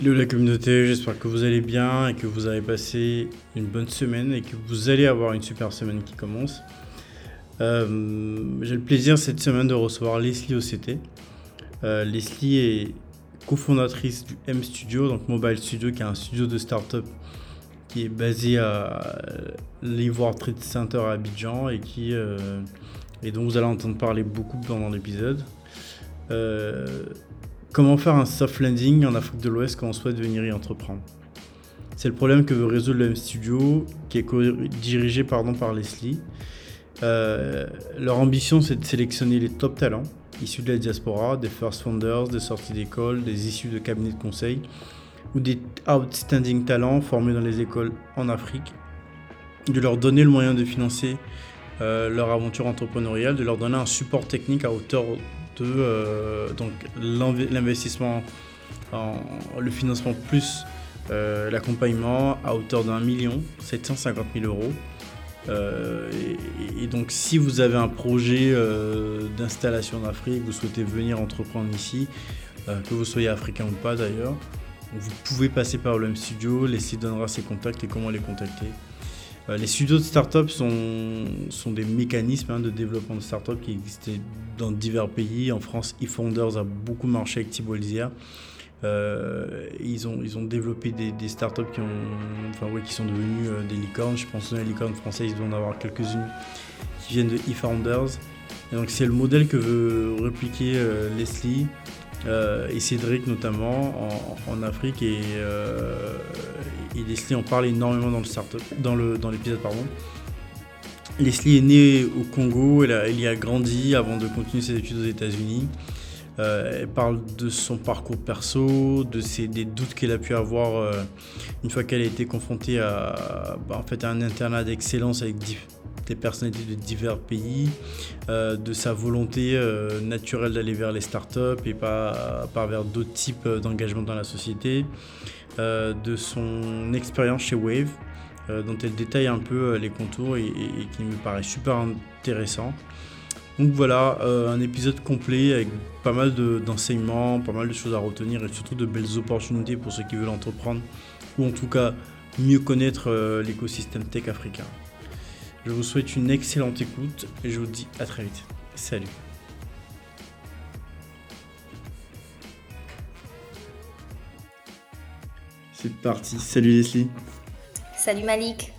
Hello la communauté, j'espère que vous allez bien et que vous avez passé une bonne semaine et que vous allez avoir une super semaine qui commence. Euh, J'ai le plaisir cette semaine de recevoir Leslie OCT. Euh, Leslie est cofondatrice du M Studio, donc Mobile Studio, qui est un studio de start-up qui est basé à l'Ivoire Trade Center à Abidjan et qui euh, et dont vous allez entendre parler beaucoup pendant l'épisode. Comment faire un soft landing en Afrique de l'Ouest quand on souhaite venir y entreprendre? C'est le problème que veut résoudre le M Studio, qui est dirigé par Leslie. Euh, leur ambition, c'est de sélectionner les top talents issus de la diaspora, des first founders, des sorties d'école, des issus de cabinets de conseil ou des outstanding talents formés dans les écoles en Afrique, de leur donner le moyen de financer euh, leur aventure entrepreneuriale, de leur donner un support technique à hauteur euh, donc l'investissement, le financement plus euh, l'accompagnement à hauteur d'un million 750 000 euros. Euh, et, donc si vous avez un projet d'installation en Afrique, vous souhaitez venir entreprendre ici, que vous soyez africain ou pas d'ailleurs, vous pouvez passer par le M Studio, laisser donnera ses contacts et comment les contacter. Euh, les studios de start-up sont, des mécanismes hein, de développement de start-up qui existaient dans divers pays. En France, eFounders a beaucoup marché avec Thibault euh, ils, ont, ils ont développé des, des startups qui, enfin, sont devenues euh, des licornes. Je pense que les licornes françaises, ils doivent en avoir quelques-unes qui viennent de eFounders. Et c'est le modèle que veut répliquer Leslie euh, et Cédric notamment en, Afrique et, euh, et, Leslie en parle énormément dans le startup, dans le dans l'épisode pardon. Leslie est née au Congo, elle, a, y a grandi avant de continuer ses études aux États-Unis. Euh, elle parle de son parcours perso, de ses, des doutes qu'elle a pu avoir une fois qu'elle a été confrontée à, bah, en fait, à un internat d'excellence avec des personnalités de divers pays, euh, de sa volonté euh, naturelle d'aller vers les startups et pas, pas vers d'autres types d'engagement dans la société, euh, de son expérience chez Wave, dont elle détaille un peu les contours et, qui me paraît super intéressant. Donc voilà, un épisode complet avec pas mal d'enseignements, pas mal de choses à retenir et surtout de belles opportunités pour ceux qui veulent entreprendre ou en tout cas mieux connaître l'écosystème tech africain. Je vous souhaite une excellente écoute et je vous dis à très vite. Salut. C'est parti. Salut Leslie. Salut Malik.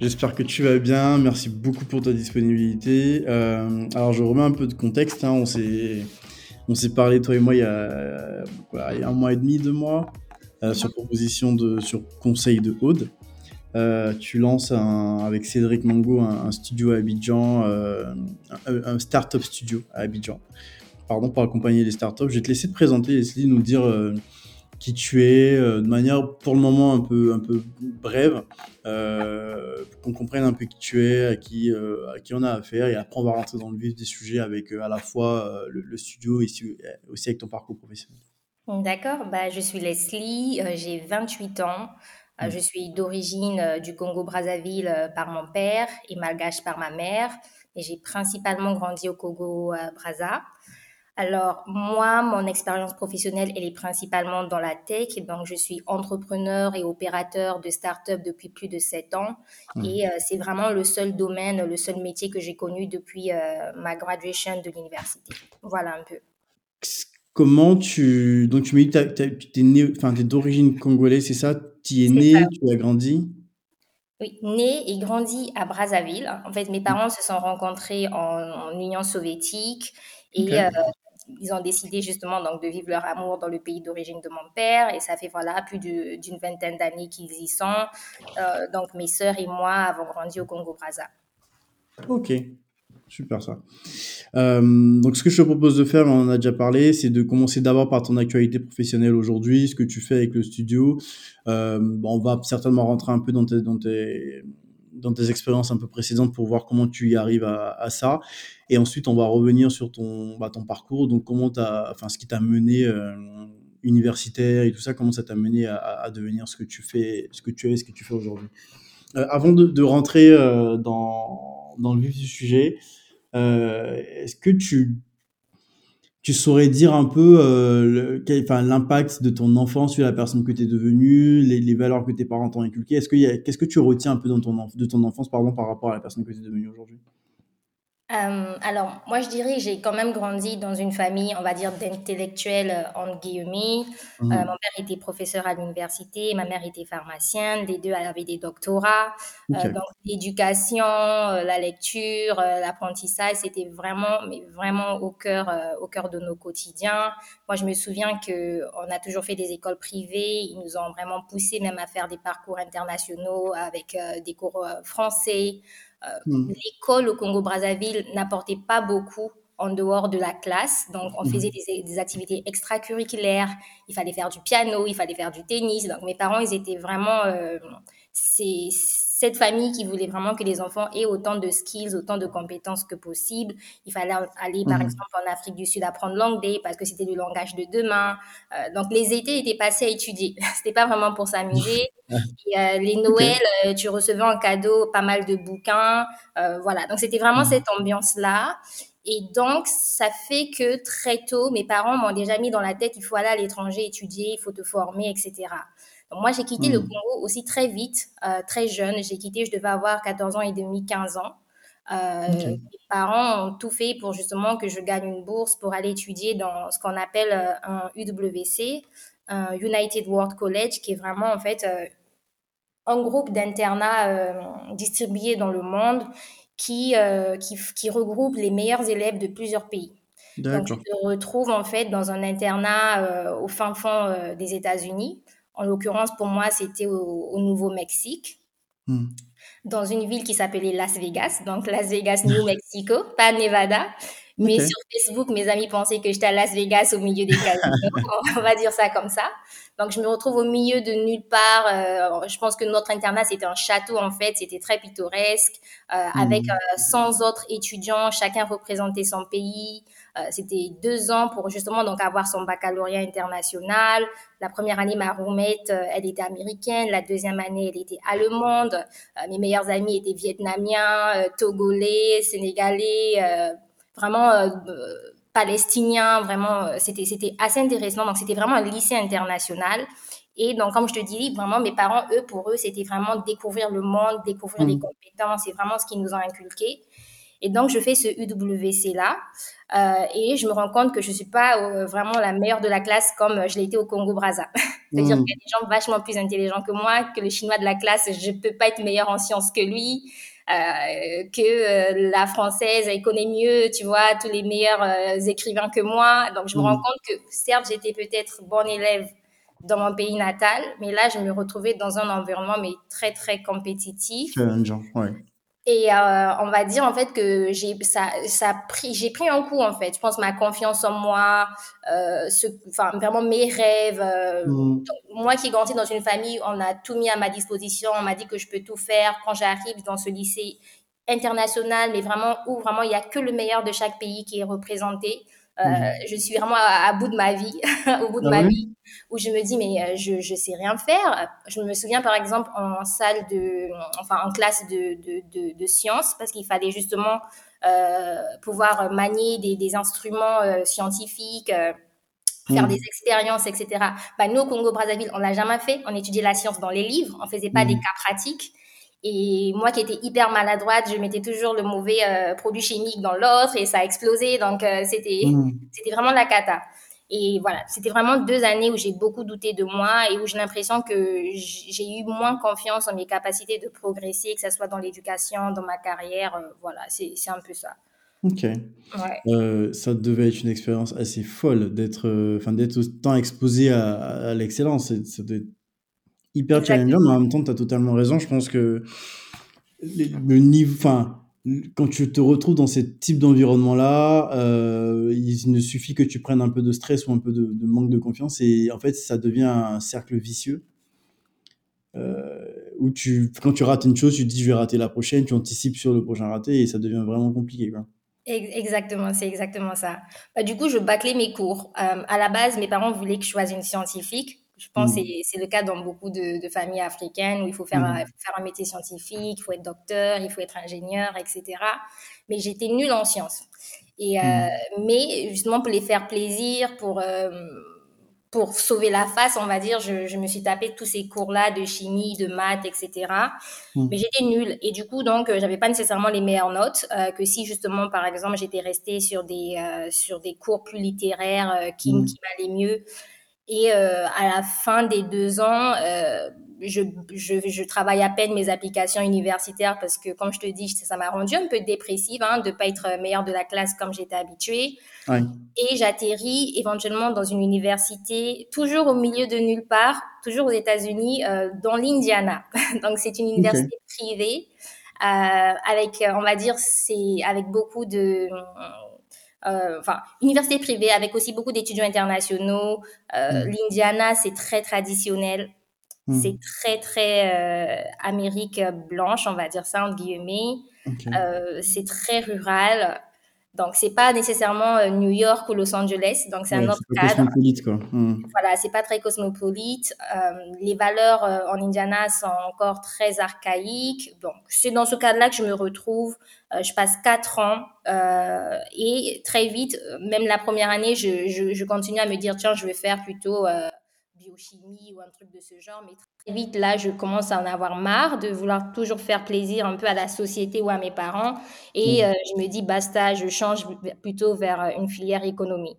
J'espère que tu vas bien. Merci beaucoup pour ta disponibilité. Euh, alors, je remets un peu de contexte. Hein. On s'est, on s'est parlé, toi et moi, il y, a, un mois et demi, deux mois, euh, sur proposition de, sur conseil de Aude. Euh, tu lances avec Cédric Mango un, studio à Abidjan, euh, un, startup studio à Abidjan, pardon, pour accompagner les startups. Je vais te laisser te présenter, Leslie, nous dire euh, qui tu es, de manière pour le moment un peu, un peu brève, pour qu'on comprenne un peu qui tu es, à qui, à qui on a affaire, et après on va rentrer dans le vif des sujets avec à la fois le, studio et aussi avec ton parcours professionnel. D'accord, bah, je suis Leslie, j'ai 28 ans. Euh, je suis d'origine euh, du Congo-Brazzaville euh, par mon père et malgache par ma mère, et j'ai principalement grandi au Congo-Brazza. Alors, moi, mon expérience professionnelle, elle est principalement dans la tech. Donc, je suis entrepreneur et opérateur de start-up depuis plus de sept ans. Mmh. Et c'est vraiment le seul domaine, le seul métier que j'ai connu depuis ma graduation de l'université. Voilà un peu. Comment tu. Donc, tu m'as dit que tu es, es d'origine congolaise, c'est ça? Tu es né, tu as grandi? Oui, né et grandi à Brazzaville. En fait, mes mmh. parents se sont rencontrés en, Union soviétique et euh, ils ont décidé justement donc de vivre leur amour dans le pays d'origine de mon père. Et ça fait voilà plus d'une vingtaine d'années qu'ils y sont. Euh, donc, mes sœurs et moi avons grandi au Congo-Brazza. Ok, Super ça. Euh, donc ce que je te propose de faire, on en a déjà parlé, c'est de commencer d'abord par ton actualité professionnelle aujourd'hui, ce que tu fais avec le studio. Euh, on va certainement rentrer un peu dans tes, dans tes, dans tes expériences un peu précédentes pour voir comment tu y arrives à, ça. Et ensuite, on va revenir sur ton, bah, ton parcours, donc comment as, enfin ce qui t'a mené euh, universitaire et tout ça, comment ça t'a mené à, devenir ce que tu fais, ce que tu es, ce que tu fais aujourd'hui. Euh, avant de, de rentrer dans, dans le vif du sujet, est-ce que tu tu saurais dire un peu euh, l'impact de ton enfance sur la personne que tu es devenue, les, valeurs que tes parents t'ont inculquées? Est-ce qu'est-ce que tu retiens un peu dans ton, de ton enfance pardon, par rapport à la personne que tu es devenue aujourd'hui? Euh, alors, moi, je dirais j'ai quand même grandi dans une famille, on va dire, d'intellectuels, euh, entre guillemets. Euh, mmh. mon père était professeur à l'université, ma mère était pharmacienne, les deux avaient des doctorats. donc, l'éducation, la lecture, l'apprentissage, c'était vraiment, mais vraiment au cœur, au cœur de nos quotidiens. Moi, je me souviens qu'on a toujours fait des écoles privées. Ils nous ont vraiment poussé même à faire des parcours internationaux avec des cours français. Hmm. L'école au Congo-Brazzaville n'apportait pas beaucoup en dehors de la classe. Donc, on hmm. faisait des, activités extracurriculaires. Il fallait faire du piano, il fallait faire du tennis. Donc, mes parents, ils étaient vraiment... Euh, c'est cette famille qui voulait vraiment que les enfants aient autant de skills, autant de compétences que possible. Il fallait aller, par hmm. exemple, en Afrique du Sud apprendre l'anglais parce que c'était le langage de demain. Euh, donc, les étés étaient passés à étudier. C'était pas vraiment pour s'amuser. Euh, les Noëls, euh, tu recevais en cadeau pas mal de bouquins. Euh, voilà, donc c'était vraiment mhm. cette ambiance-là. Et donc, ça fait que très tôt, mes parents m'ont déjà mis dans la tête, il faut aller à l'étranger étudier, il faut te former, etc. Moi, j'ai quitté le mhm. Congo aussi très vite, très jeune. J'ai quitté, je devais avoir 14 ans et demi, 15 ans. Mes parents ont tout fait pour justement que je gagne une bourse pour aller étudier dans ce qu'on appelle un UWC, un United World College, qui est vraiment en fait un groupe d'internats euh, distribués dans le monde qui, euh, qui, qui, regroupe les meilleurs élèves de plusieurs pays. Donc, tu te retrouves en fait dans un internat euh, au fin fond des États-Unis. En l'occurrence, pour moi, c'était au, Nouveau-Mexique, hmm. dans une ville qui s'appelait Las Vegas, donc Las Vegas, New Mexico, pas Nevada. Mais sur Facebook, mes amis pensaient que j'étais à Las Vegas au milieu des casinos. on va dire ça comme ça. Donc, je me retrouve au milieu de nulle part. Euh, je pense que notre internat, c'était un château, en fait. C'était très pittoresque, euh, avec 100 mmh. euh, autres étudiants. Chacun représentait son pays. c'était deux ans pour justement donc avoir son baccalauréat international. La première année, ma roommate, elle était américaine. La deuxième année, elle était allemande. mes meilleurs amis étaient vietnamiens, togolais, sénégalais, vraiment palestinien, vraiment, euh, c'était, c'était assez intéressant. Donc, c'était vraiment un lycée international. Et donc, comme je te dis, vraiment, mes parents, eux, pour eux, c'était vraiment découvrir le monde, découvrir les mmh. compétences, c'est vraiment ce qu'ils nous ont inculqué. Et donc, je fais ce UWC-là. Euh, et je me rends compte que je ne suis pas euh, vraiment la meilleure de la classe comme je l'ai été au Congo-Braza. C'est-à-dire mmh. qu'il y a des gens vachement plus intelligents que moi, que le chinois de la classe, je ne peux pas être meilleure en sciences que lui. Euh, que euh, la française, elle connaît mieux, tu vois, tous les meilleurs euh, écrivains que moi. Donc, je me rends mhm. compte que, certes, j'étais peut-être bon élève dans mon pays natal, mais là, je me retrouvais dans un environnement mais très, très compétitif. Challengeant, ouais. Et euh, on va dire en fait que j'ai ça ça pris j'ai pris un coup en fait. Je pense ma confiance en moi, euh, ce, enfin vraiment mes rêves. Euh, mmh. Moi qui grandis dans une famille, on a tout mis à ma disposition. On m'a dit que je peux tout faire. Quand j'arrive dans ce lycée international, mais vraiment où vraiment il y a que le meilleur de chaque pays qui est représenté. Euh, mmh. Je suis vraiment à, bout de ma vie, au bout de ah ma vie, où je me dis mais euh, je je sais rien faire. Je me souviens par exemple en salle de, enfin en classe de de, de, sciences parce qu'il fallait justement euh, pouvoir manier des, des instruments scientifiques. faire mmh. des expériences, etc. Bah, nous, au Congo-Brazzaville, on l'a jamais fait. On étudiait la science dans les livres. On faisait pas des mmh. cas pratiques. Et moi qui étais hyper maladroite, je mettais toujours le mauvais euh, produit chimique dans l'autre et ça a explosé. Donc euh, c'était mmh. c'était vraiment la cata. Et voilà, c'était vraiment deux années où j'ai beaucoup douté de moi et où j'ai l'impression que j'ai eu moins confiance en mes capacités de progresser, que ce soit dans l'éducation, dans ma carrière. Euh, voilà, c'est un peu ça. Ok. Ouais. ça devait être une expérience assez folle d'être enfin d'être autant exposé à, à l'excellence. Ça devait hyper challengeant, mais en même temps, tu as totalement raison. Je pense que le niveau, enfin, quand tu te retrouves dans ce type d'environnement-là, euh, il ne suffit que tu prennes un peu de stress ou un peu de, manque de confiance et en fait, ça devient un cercle vicieux. Euh, où tu, quand tu rates une chose, tu te dis je vais rater la prochaine, tu anticipes sur le prochain raté et ça devient vraiment compliqué. Quoi. Exactement, c'est exactement ça. Bah, du coup, je bâclais mes cours. Euh, à la base, mes parents voulaient que je choisisse une scientifique. Je pense que mmh. c'est le cas dans beaucoup de, familles africaines où il faut faire, un, faire un métier scientifique, il faut être docteur, il faut être ingénieur, etc. Mais j'étais nulle en sciences. Et, mmh. Mais justement, pour les faire plaisir, pour pour sauver la face, on va dire, je, je me suis tapé tous ces cours-là de chimie, de maths, etc. Mm. Mais j'étais nulle. Et du coup, donc, euh, j'avais pas nécessairement les meilleures notes euh, que si, justement, par exemple, j'étais restée sur des, euh, sur des cours plus littéraires euh, qui, mm. qui m'allaient mieux. Et à la fin des deux ans, je, je, je, travaille à peine mes applications universitaires parce que, comme je te dis, ça m'a rendu un peu dépressive hein, de ne pas être meilleure de la classe comme j'étais habituée. Et j'atterris éventuellement dans une université, toujours au milieu de nulle part, toujours aux États-Unis, euh, dans l'Indiana. Donc, c'est une université privée euh, avec, on va dire, c'est avec beaucoup de euh, enfin, université privée avec aussi beaucoup d'étudiants internationaux. Euh, mm. L'Indiana, c'est très traditionnel. Hmm. C'est très, très euh, Amérique blanche, on va dire ça, entre guillemets. Euh, c'est très rural. Donc, c'est pas nécessairement euh, New York ou Los Angeles. Donc, c'est un autre cadre. cosmopolite, quoi. Hmm. Voilà, c'est pas très cosmopolite. les valeurs en Indiana sont encore très archaïques. Donc, c'est dans ce cadre-là que je me retrouve. je passe quatre ans et très vite, même la première année, je, je, je, continue à me dire, tiens, je vais faire plutôt biochimie ou un truc de ce genre. Mais vite, là, je commence à en avoir marre de vouloir toujours faire plaisir un peu à la société ou à mes parents. Et mmh. euh, je me dis, basta, je change plutôt vers euh, une filière économie.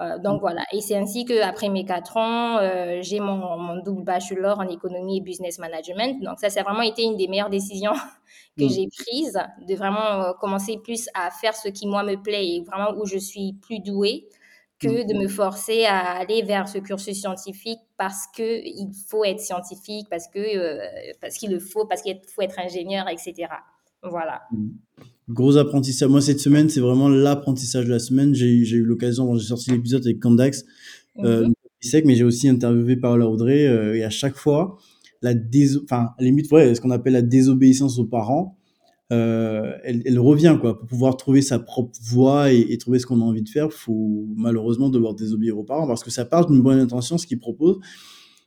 Euh, donc mmh. voilà, et c'est ainsi qu'après mes quatre ans, j'ai mon, mon, double bachelor en économie et business management. Donc ça, ça a vraiment été une des meilleures décisions que mmh. j'ai prises, de vraiment commencer plus à faire ce qui moi me plaît et vraiment où je suis plus douée que de me forcer à aller vers ce cursus scientifique parce que il faut être scientifique, parce que euh, parce qu'il le faut, parce qu'il faut être ingénieur, etc. Voilà. Mm. Gros apprentissage. Moi, cette semaine, c'est vraiment l'apprentissage de la semaine. J'ai eu l'occasion, j'ai sorti l'épisode avec Candax, euh, mm-hmm. mais j'ai aussi interviewé Paola Audrey. Euh, et à chaque fois, la déso enfin, limite, ouais, ce qu'on appelle la désobéissance aux parents, euh, elle, revient quoi. Pour pouvoir trouver sa propre voie et, trouver ce qu'on a envie de faire, faut malheureusement devoir désobéir aux parents parce que ça part d'une bonne intention ce qu'ils proposent,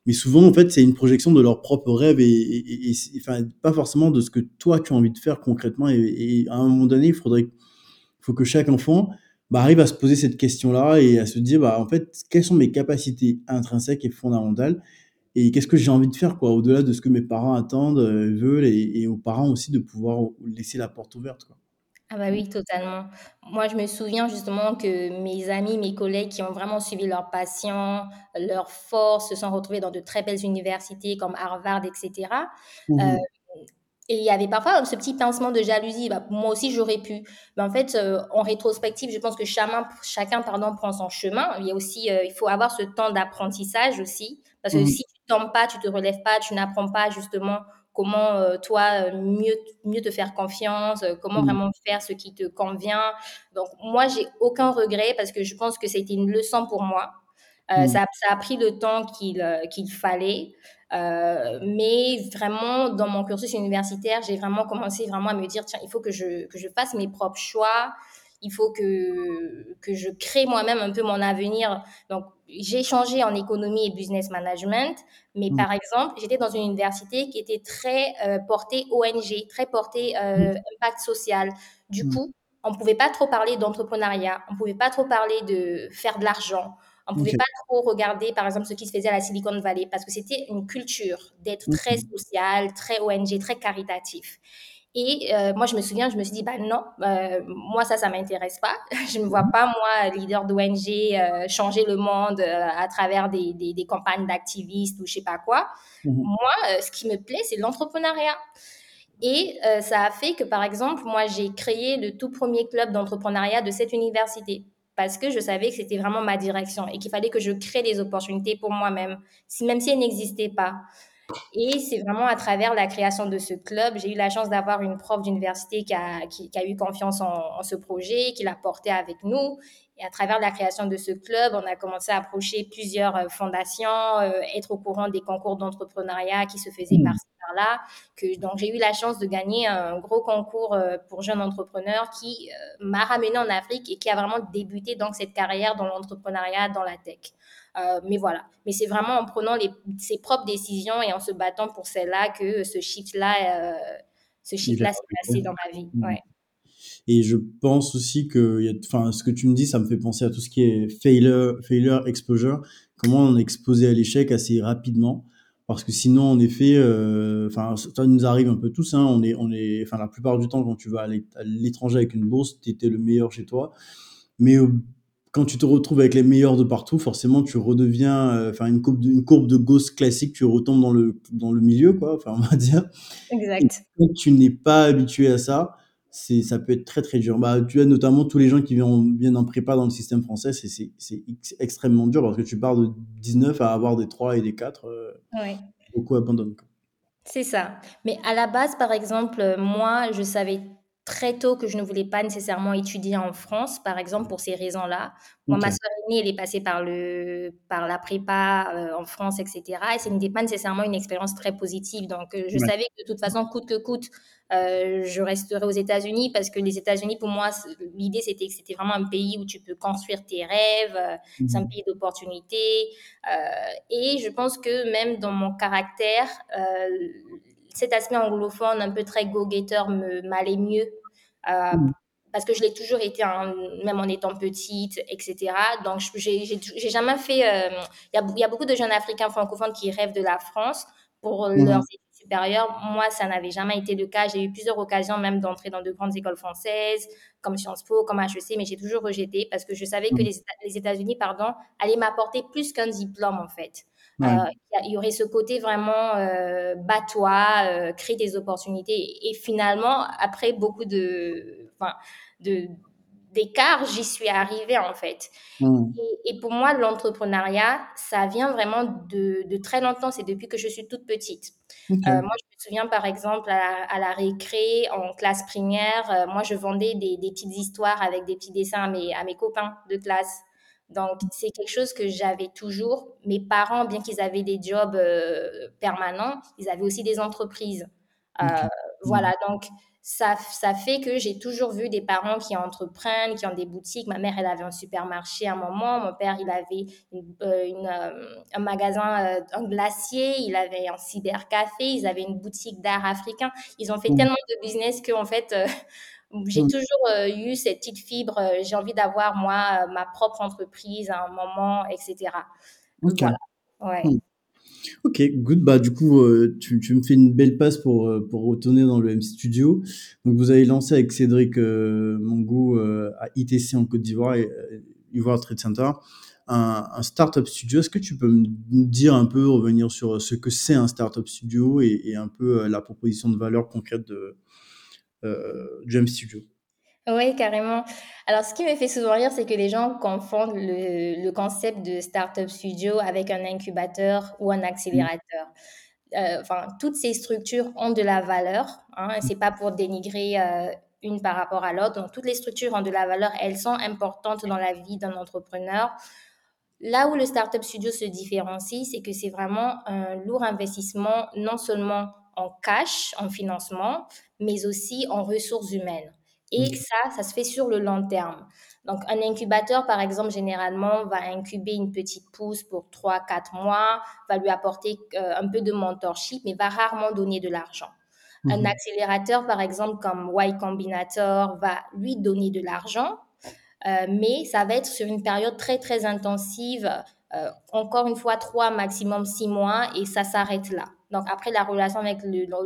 mais souvent en fait c'est une projection de leurs propres rêves et, enfin pas forcément de ce que toi tu as envie de faire concrètement. Et, à un moment donné, il faudrait, faut que chaque enfant bah, arrive à se poser cette question-là et à se dire bah en fait quelles sont mes capacités intrinsèques et fondamentales et qu'est-ce que j'ai envie de faire quoi au-delà de ce que mes parents attendent euh, veulent et, aux parents aussi de pouvoir laisser la porte ouverte quoi. Ah bah oui, totalement. Moi, je me souviens justement que mes amis, mes collègues qui ont vraiment suivi leur passion, leur force, se sont retrouvés dans de très belles universités comme Harvard, etc. Mmh euh, et il y avait parfois ce petit pincement de jalousie. Bah, moi aussi, j'aurais pu. Mais en fait, euh, en rétrospective, je pense que chacun, chacun pardon, prend son chemin. Il y a aussi, il faut avoir ce temps d'apprentissage aussi. Parce que mmh si tombes pas, tu te relèves pas, tu n'apprends pas justement comment euh, toi mieux mieux te faire confiance, euh, comment mmh. vraiment faire ce qui te convient. Donc moi j'ai aucun regret parce que je pense que c'était une leçon pour moi. Euh, mmh. ça, ça, a pris le temps qu'il qu'il fallait, mais vraiment dans mon cursus universitaire j'ai vraiment commencé vraiment à me dire tiens il faut que je que je fasse mes propres choix. Il faut que, que je crée moi-même un peu mon avenir. Donc, j'ai changé en économie et business management, mais mmh. par exemple, j'étais dans une université qui était très euh, portée ONG, très portée euh, mmh. impact social. Du mmh. coup, on ne pouvait pas trop parler d'entrepreneuriat, on ne pouvait pas trop parler de faire de l'argent, on ne pouvait pas trop regarder, par exemple, ce qui se faisait à la Silicon Valley, parce que c'était une culture d'être très social, très ONG, très caritatif. Et euh, moi, je me souviens, je me suis dit, bah non, euh, moi, ça, ça m'intéresse pas. je ne me vois pas, moi, leader d'ONG, euh, changer le monde à travers des, des, des campagnes d'activistes ou je sais pas quoi. Mmh moi, ce qui me plaît, c'est l'entrepreneuriat. Et ça a fait que, par exemple, moi, j'ai créé le tout premier club d'entrepreneuriat de cette université parce que je savais que c'était vraiment ma direction et qu'il fallait que je crée des opportunités pour moi-même, si, même si elles n'existaient pas. Et c'est vraiment à travers la création de ce club, j'ai eu la chance d'avoir une prof d'université qui a, qui, a, eu confiance en, en ce projet, qui l'a porté avec nous. Et à travers la création de ce club, on a commencé à approcher plusieurs euh, fondations, euh, être au courant des concours d'entrepreneuriat qui se faisaient mmh. par-ci par-là. Que, donc j'ai eu la chance de gagner un gros concours euh, pour jeunes entrepreneurs qui m'a ramené en Afrique et qui a vraiment débuté donc cette carrière dans l'entrepreneuriat, dans la tech. Euh, mais voilà. Mais c'est vraiment en prenant les, ses propres décisions et en se battant pour celle-là que ce shift-là, euh, ce shift-là s'est passé dans ma vie. Ouais. Et je pense aussi que, enfin, ce que tu me dis, ça me fait penser à tout ce qui est failure, failure exposure. Comment on est exposé à l'échec assez rapidement. Parce que sinon, en effet, euh, enfin, ça nous arrive un peu tous. Hein, on est, on est, enfin, la plupart du temps, quand tu vas à l'étranger avec une bourse, tu étais le meilleur chez toi. Mais quand tu te retrouves avec les meilleurs de partout, forcément, tu redeviens, euh, enfin, une courbe de, une courbe de Gauss classique, tu retombes dans le, dans le milieu, quoi, enfin, on va dire. Exact. quand tu n'es pas habitué à ça, c'est, ça peut être très, très dur. Bah, tu as notamment tous les gens qui viennent, viennent en prépa dans le système français, c'est, c'est, c'est extrêmement dur parce que tu pars de 19 à avoir des 3 et des 4. Euh, beaucoup abandonnent. C'est ça. Mais à la base, par exemple, moi, je savais très tôt que je ne voulais pas nécessairement étudier en France, par exemple, pour ces raisons-là. Moi, ma soeur aînée, elle est passée par, le, par la prépa euh, en France, etc. Et ce n'était pas nécessairement une expérience très positive. Donc, euh, je savais que de toute façon, coûte que coûte, euh, je resterai aux États-Unis parce que les États-Unis, pour moi, l'idée, c'était que c'était vraiment un pays où tu peux construire tes rêves. C'est un mmh pays d'opportunités. et je pense que même dans mon caractère, cet aspect anglophone, un peu très go-getter, m'allait mieux. Euh, mm. Parce que je l'ai toujours été, même en étant petite, etc. Donc, j'ai jamais fait. Euh, il y, a beaucoup de jeunes Africains francophones qui rêvent de la France pour mm. leurs études supérieures. Moi, ça n'avait jamais été le cas. J'ai eu plusieurs occasions même d'entrer dans de grandes écoles françaises, comme Sciences Po, comme HEC, mais j'ai toujours rejeté parce que je savais que mm. les, les États-Unis, pardon, allaient m'apporter plus qu'un diplôme, en fait. Euh, il y, aurait ce côté vraiment euh, bats-toi, euh, crée des opportunités. Et, finalement, après beaucoup de, de d'écart, j'y suis arrivée en fait. Mmh. Et, pour moi, l'entrepreneuriat, ça vient vraiment de, de très longtemps. C'est depuis que je suis toute petite. moi, je me souviens par exemple à, la récré, en classe primaire, moi, je vendais des, des, petites histoires avec des petits dessins à mes, à mes copains de classe. Donc, c'est quelque chose que j'avais toujours. Mes parents, bien qu'ils avaient des jobs euh, permanents, ils avaient aussi des entreprises. Euh, voilà, donc ça, ça fait que j'ai toujours vu des parents qui entreprennent, qui ont des boutiques. Ma mère, elle avait un supermarché à un moment. Mon père, il avait une, euh, un magasin, un glacier. Il avait un cybercafé. Ils avaient une boutique d'art africain. Ils ont fait tellement de business qu'en fait, j'ai mmh. toujours euh, eu cette petite fibre, euh, j'ai envie d'avoir moi euh, ma propre entreprise à un moment, etc. Ok. Ouais. Mmh. Ok, good. Bah, du coup, tu, tu, me fais une belle passe pour, pour retourner dans le M Studio. Donc, vous avez lancé avec Cédric Mongo à ITC en Côte d'Ivoire et Ivoire Trade Center un, un startup studio. Est-ce que tu peux me dire un peu, revenir sur ce que c'est un startup studio et, et un peu la proposition de valeur concrète de, euh, Jump Studio. Oui, carrément. Alors, ce qui me fait souvent rire, c'est que les gens confondent le, concept de startup studio avec un incubateur ou un accélérateur. Euh, enfin, toutes ces structures ont de la valeur. Hein, c'est pas pour dénigrer euh, une par rapport à l'autre. Donc, toutes les structures ont de la valeur. Elles sont importantes dans la vie d'un entrepreneur. Là où le startup studio se différencie, c'est que c'est vraiment un lourd investissement, non seulement en cash, en financement, mais aussi en ressources humaines. Et ça, ça se fait sur le long terme. Donc, un incubateur, par exemple, généralement, va incuber une petite pousse pour 3-4 mois, va lui apporter euh, un peu de mentorship, mais va rarement donner de l'argent. Un mhm. accélérateur, par exemple, comme Y Combinator, va lui donner de l'argent, euh, mais ça va être sur une période très, très intensive, euh, encore une fois, 3, maximum 6 mois, et ça s'arrête là. Donc après, la relation avec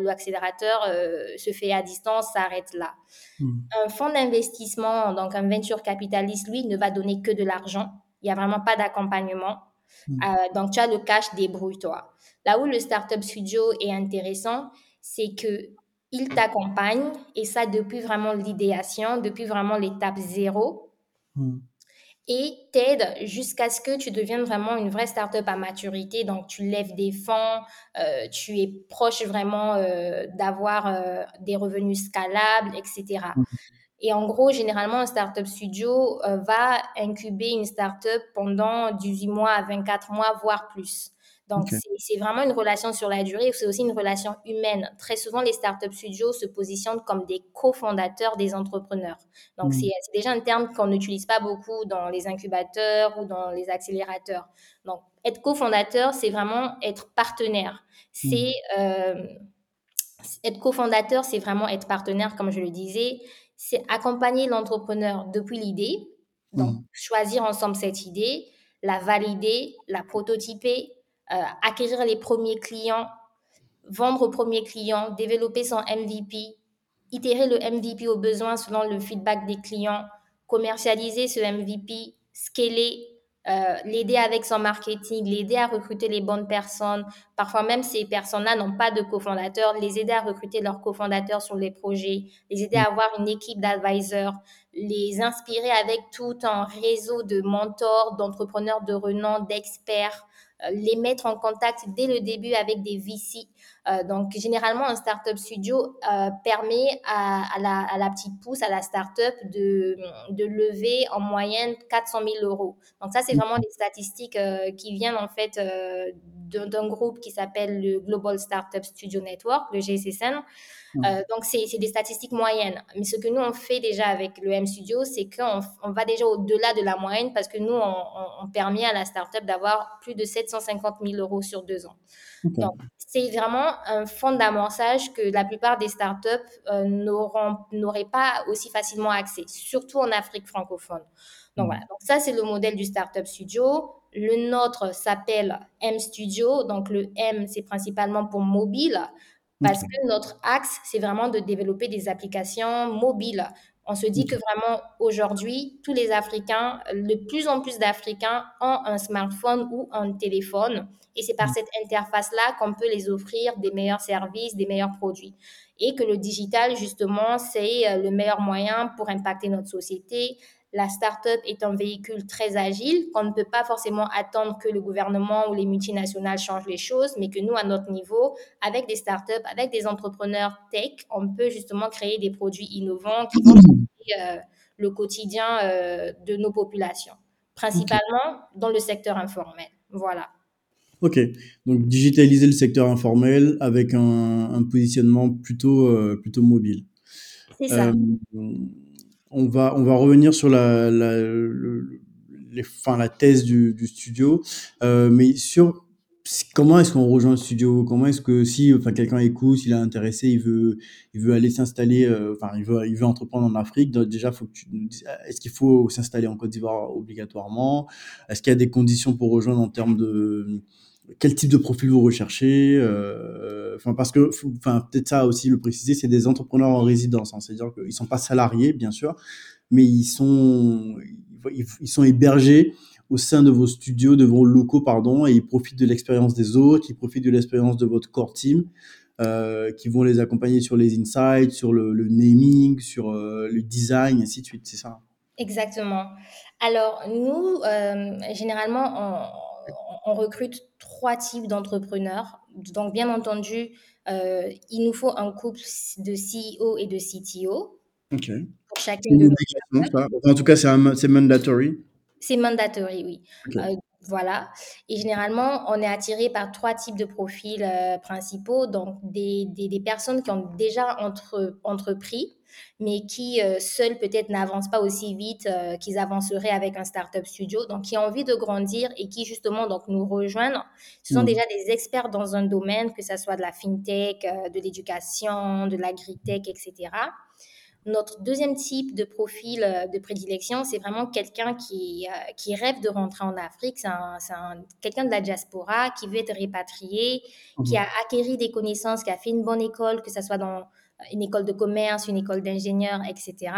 l'accélérateur euh, se fait à distance, s'arrête là. Hmm. Un fonds d'investissement, donc un venture capitaliste, lui, ne va donner que de l'argent. Il n'y a vraiment pas d'accompagnement. Hmm. Euh, donc tu as le cash, débrouille-toi. Là où le Startup Studio est intéressant, c'est que il t'accompagne et ça depuis vraiment l'idéation, depuis vraiment l'étape zéro. Hmm et t'aide jusqu'à ce que tu deviennes vraiment une vraie startup à maturité. Donc, tu lèves des fonds, euh, tu es proche vraiment euh, d'avoir euh, des revenus scalables, etc. Mmh. Et en gros, généralement, un startup studio va incuber une startup pendant 18 mois à 24 mois, voire plus. Donc, c'est vraiment une relation sur la durée. C'est aussi une relation humaine. Très souvent, les startup studios se positionnent comme des cofondateurs des entrepreneurs. Donc, mmh. c'est déjà un terme qu'on n'utilise pas beaucoup dans les incubateurs ou dans les accélérateurs. Donc, être cofondateur, c'est vraiment être partenaire. Mmh. C'est euh, être cofondateur, c'est vraiment être partenaire, comme je le disais. c'est accompagner l'entrepreneur depuis l'idée, donc mmh. choisir ensemble cette idée, la valider, la prototyper, acquérir les premiers clients, vendre aux premiers clients, développer son MVP, itérer le MVP au besoin selon le feedback des clients, commercialiser ce MVP, scaler, euh, l'aider avec son marketing, l'aider à recruter les bonnes personnes. Parfois même ces personnes-là n'ont pas de cofondateurs, les aider à recruter leurs cofondateurs sur les projets, les aider à avoir une équipe d'advisors, les inspirer avec tout un réseau de mentors, d'entrepreneurs de renom, d'experts, euh, les mettre en contact dès le début avec des VC. Euh, donc, généralement, un startup studio euh, permet à, la, la, petite pousse, à la startup, de, de lever en moyenne 400 000 euros. Donc, ça, c'est vraiment des statistiques qui viennent en fait d'un groupe qui s'appelle le Global Startup Studio Network, le GSSN. donc, c'est des statistiques moyennes. Mais ce que nous, on fait déjà avec le M Studio, c'est qu'on on va déjà au-delà de la moyenne parce que nous, on, on, permet à la startup d'avoir plus de 750 000 euros sur deux ans. Donc, c'est vraiment un fond d'amorçage que la plupart des startups euh, n'auraient pas aussi facilement accès, surtout en Afrique francophone. Donc, voilà. Donc, ça, c'est le modèle du Startup Studio. Le nôtre s'appelle M Studio. Donc, le M, c'est principalement pour mobile parce que notre axe, c'est vraiment de développer des applications mobiles on se dit que vraiment aujourd'hui, tous les Africains, de plus en plus d'Africains ont un smartphone ou un téléphone. Et c'est par mm. cette interface-là qu'on peut les offrir des meilleurs services, des meilleurs produits. Et que le digital, justement, c'est euh, le meilleur moyen pour impacter notre société. La start-up est un véhicule très agile, qu'on ne peut pas forcément attendre que le gouvernement ou les multinationales changent les choses, mais que nous, à notre niveau, avec des start-up, avec des entrepreneurs tech, on peut justement créer des produits innovants qui vont euh, le quotidien euh, de nos populations, principalement dans le secteur informel. Voilà. Ok, donc digitaliser le secteur informel avec un, positionnement plutôt, euh, plutôt mobile. C'est ça on va, on va revenir sur la, la, thèse du, studio, euh, mais sur comment est-ce qu'on rejoint le studio? Comment est-ce que si enfin, quelqu'un écoute, s'il est intéressé, il veut, il veut aller s'installer, euh, enfin, il veut, il veut entreprendre en Afrique, déjà, que tu est-ce qu'il faut s'installer en Côte d'Ivoire obligatoirement? Est-ce qu'il y a des conditions pour rejoindre en termes de quel type de profil vous recherchez euh, Enfin, parce que, enfin, peut-être ça aussi le préciser, c'est des entrepreneurs en résidence, hein, c'est-à-dire qu'ils sont pas salariés, bien sûr, mais ils sont, ils sont hébergés au sein de vos studios, de vos locaux, pardon, et ils profitent de l'expérience des autres, ils profitent de l'expérience de votre core team, euh, qui vont les accompagner sur les insights, sur le, naming, sur euh, le design, ainsi de suite, c'est ça? Exactement. Alors, nous, généralement, on recrute trois types d'entrepreneurs. Donc, bien entendu, euh, il nous faut un couple de CEO et de CTO. OK. Pour chacune de En tout cas, c'est mandatory. C'est mandatory, oui. Euh, voilà. Et généralement, on est attiré par trois types de profils euh, principaux. Donc, des, des, personnes qui ont déjà entre, entrepris, mais qui euh, seuls peut-être n'avancent pas aussi vite euh, qu'ils avanceraient avec un startup studio. Donc, qui ont envie de grandir et qui justement donc nous rejoignent. Ce sont mmh. déjà des experts dans un domaine, que ce soit de la fintech, de l'éducation, de l'agritech, etc. Notre deuxième type de profil euh, de prédilection, c'est vraiment quelqu'un qui, euh, qui rêve de rentrer en Afrique. C'est quelqu'un de la diaspora qui veut être répatrié, qui a acquis des connaissances, qui a fait une bonne école, que ce soit dans euh, une école de commerce, une école d'ingénieur, etc.,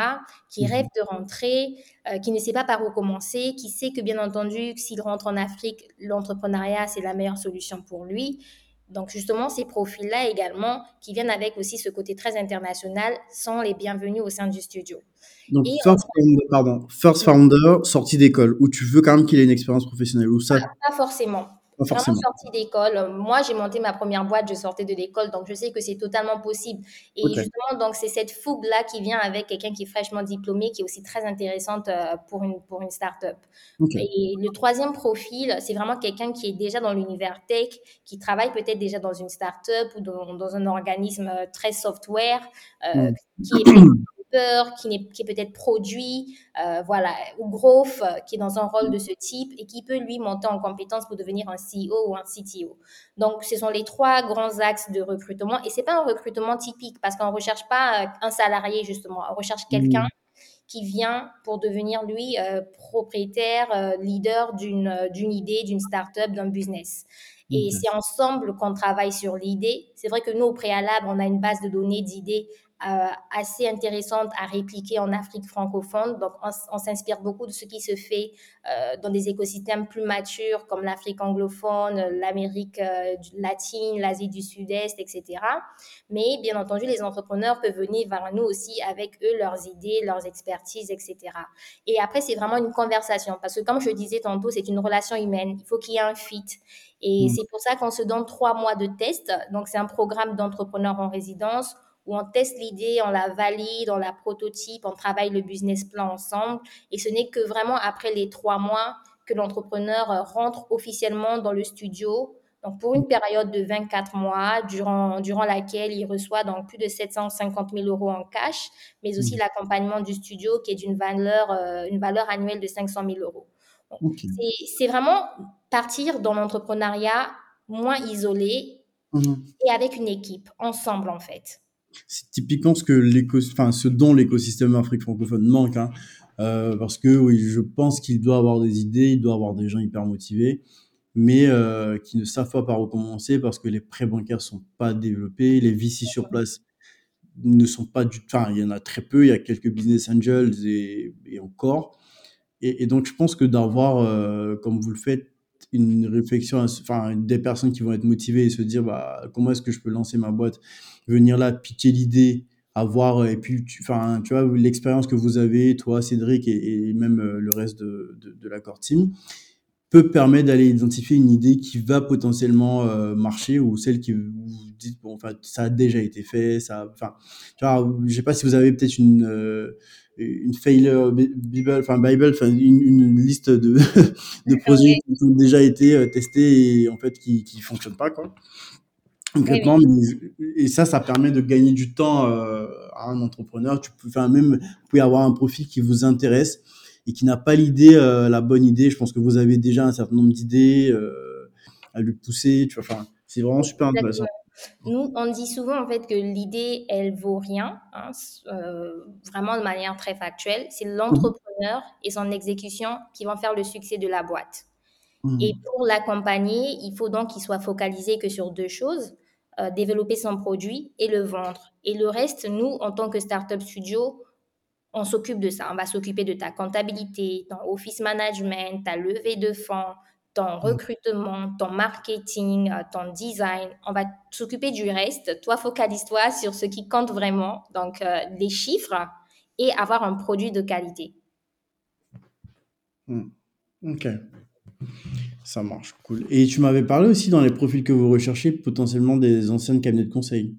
qui mmh rêve de rentrer, qui ne sait pas par où commencer, qui sait que bien entendu, s'il rentre en Afrique, l'entrepreneuriat, c'est la meilleure solution pour lui. Donc justement, ces profils-là également, qui viennent avec aussi ce côté très international, sont les bienvenus au sein du studio. Donc first, founder, pardon, first founder, sortie d'école, où tu veux quand même qu'il ait une expérience professionnelle, ou ça Pas forcément. Pas forcément. sortie d'école. Moi, j'ai monté ma première boîte, je sortais de l'école, donc je sais que c'est totalement possible. Et justement, donc c'est cette fougue-là qui vient avec quelqu'un qui est fraîchement diplômé, qui est aussi très intéressante euh, pour une, pour une start-up. Et le troisième profil, c'est vraiment quelqu'un qui est déjà dans l'univers tech, qui travaille peut-être déjà dans une start-up ou dans, dans, un organisme euh, très software, euh, qui est qui, est, qui est peut-être produit, euh, voilà, ou growth, euh, qui est dans un rôle de ce type et qui peut lui monter en compétence pour devenir un CEO ou un CTO. Donc, ce sont les trois grands axes de recrutement et c'est pas un recrutement typique parce qu'on recherche pas un salarié justement, on recherche quelqu'un qui vient pour devenir, lui, euh, propriétaire, euh, leader d'une euh, d'une idée, d'une start-up, d'un business. Et c'est ensemble qu'on travaille sur l'idée. C'est vrai que nous, au préalable, on a une base de données d'idées euh, assez intéressante à répliquer en Afrique francophone. Donc, on, s'inspire beaucoup de ce qui se fait euh, dans des écosystèmes plus matures comme l'Afrique anglophone, l'Amérique euh, latine, l'Asie du Sud-Est, etc. Mais bien entendu, les entrepreneurs peuvent venir vers nous aussi avec eux leurs idées, leurs expertises, etc. Et après, c'est vraiment une conversation parce que comme je disais tantôt, c'est une relation humaine. Il faut qu'il y ait un fit. Et mmh. c'est pour ça qu'on se donne trois mois de test. Donc, c'est un programme d'entrepreneurs en résidence où on teste l'idée, on la valide, on la prototype, on travaille le business plan ensemble. Et ce n'est que vraiment après les trois mois que l'entrepreneur euh, rentre officiellement dans le studio. Donc, pour une période de 24 mois, durant, durant laquelle il reçoit donc plus de 750 000 euros en cash, mais aussi mmh. l'accompagnement du studio qui est d'une valeur, euh, une valeur annuelle de 500 000 euros. C'est vraiment partir dans l'entrepreneuriat moins isolé mmh. et avec une équipe, ensemble en fait c'est typiquement ce que enfin, ce dont l'écosystème Afrique francophone manque, hein. euh, parce que oui, je pense qu'il doit avoir des idées, il doit avoir des gens hyper motivés, mais euh, qui ne savent pas par où commencer parce que les prêts bancaires sont pas développés, les VC sur place ne sont pas du, enfin, il y en a très peu, il y a quelques business angels et, et encore, et, et, donc je pense que d'avoir, euh, comme vous le faites, une réflexion, enfin des personnes qui vont être motivées et se dire bah comment est-ce que je peux lancer ma boîte venir là, piquer l'idée, avoir, et puis, tu, enfin, tu vois, l'expérience que vous avez, toi, Cédric, et, même euh, le reste de, de, la core team, peut permettre d'aller identifier une idée qui va potentiellement euh, marcher ou celle qui vous dites, bon, enfin, ça a déjà été fait, ça, enfin, tu vois, je sais pas si vous avez peut-être une, euh, une failure Bible, enfin Bible, enfin une, une liste de, de projets qui ont déjà été testés et en fait qui qui fonctionnent pas quoi. Complètement. Et ça, ça permet de gagner du temps euh, à un entrepreneur. Tu peux, enfin, même, vous pouvez avoir un profil qui vous intéresse et qui n'a pas l'idée, euh, la bonne idée. Je pense que vous avez déjà un certain nombre d'idées euh, à lui pousser. Tu vois, enfin, c'est vraiment super intéressant. Nous, on dit souvent en fait que l'idée, elle vaut rien, hein, vraiment de manière très factuelle. C'est mmh l'entrepreneur et son exécution qui vont faire le succès de la boîte. Et mmh. pour l'accompagner, il faut donc qu'il soit focalisé que sur deux choses. Euh, développer son produit et le vendre. Et le reste, nous, en tant que startup studio, on s'occupe de ça. On va s'occuper de ta comptabilité, ton office management, ta levée de fonds, ton mmh. recrutement, ton marketing, euh, ton design. On va s'occuper du reste. Toi, focalise-toi sur ce qui compte vraiment, donc euh, les chiffres et avoir un produit de qualité. Mmh. Ok. Ça marche, cool. Et tu m'avais parlé aussi dans les profils que vous recherchez, potentiellement des anciennes cabinets de conseil.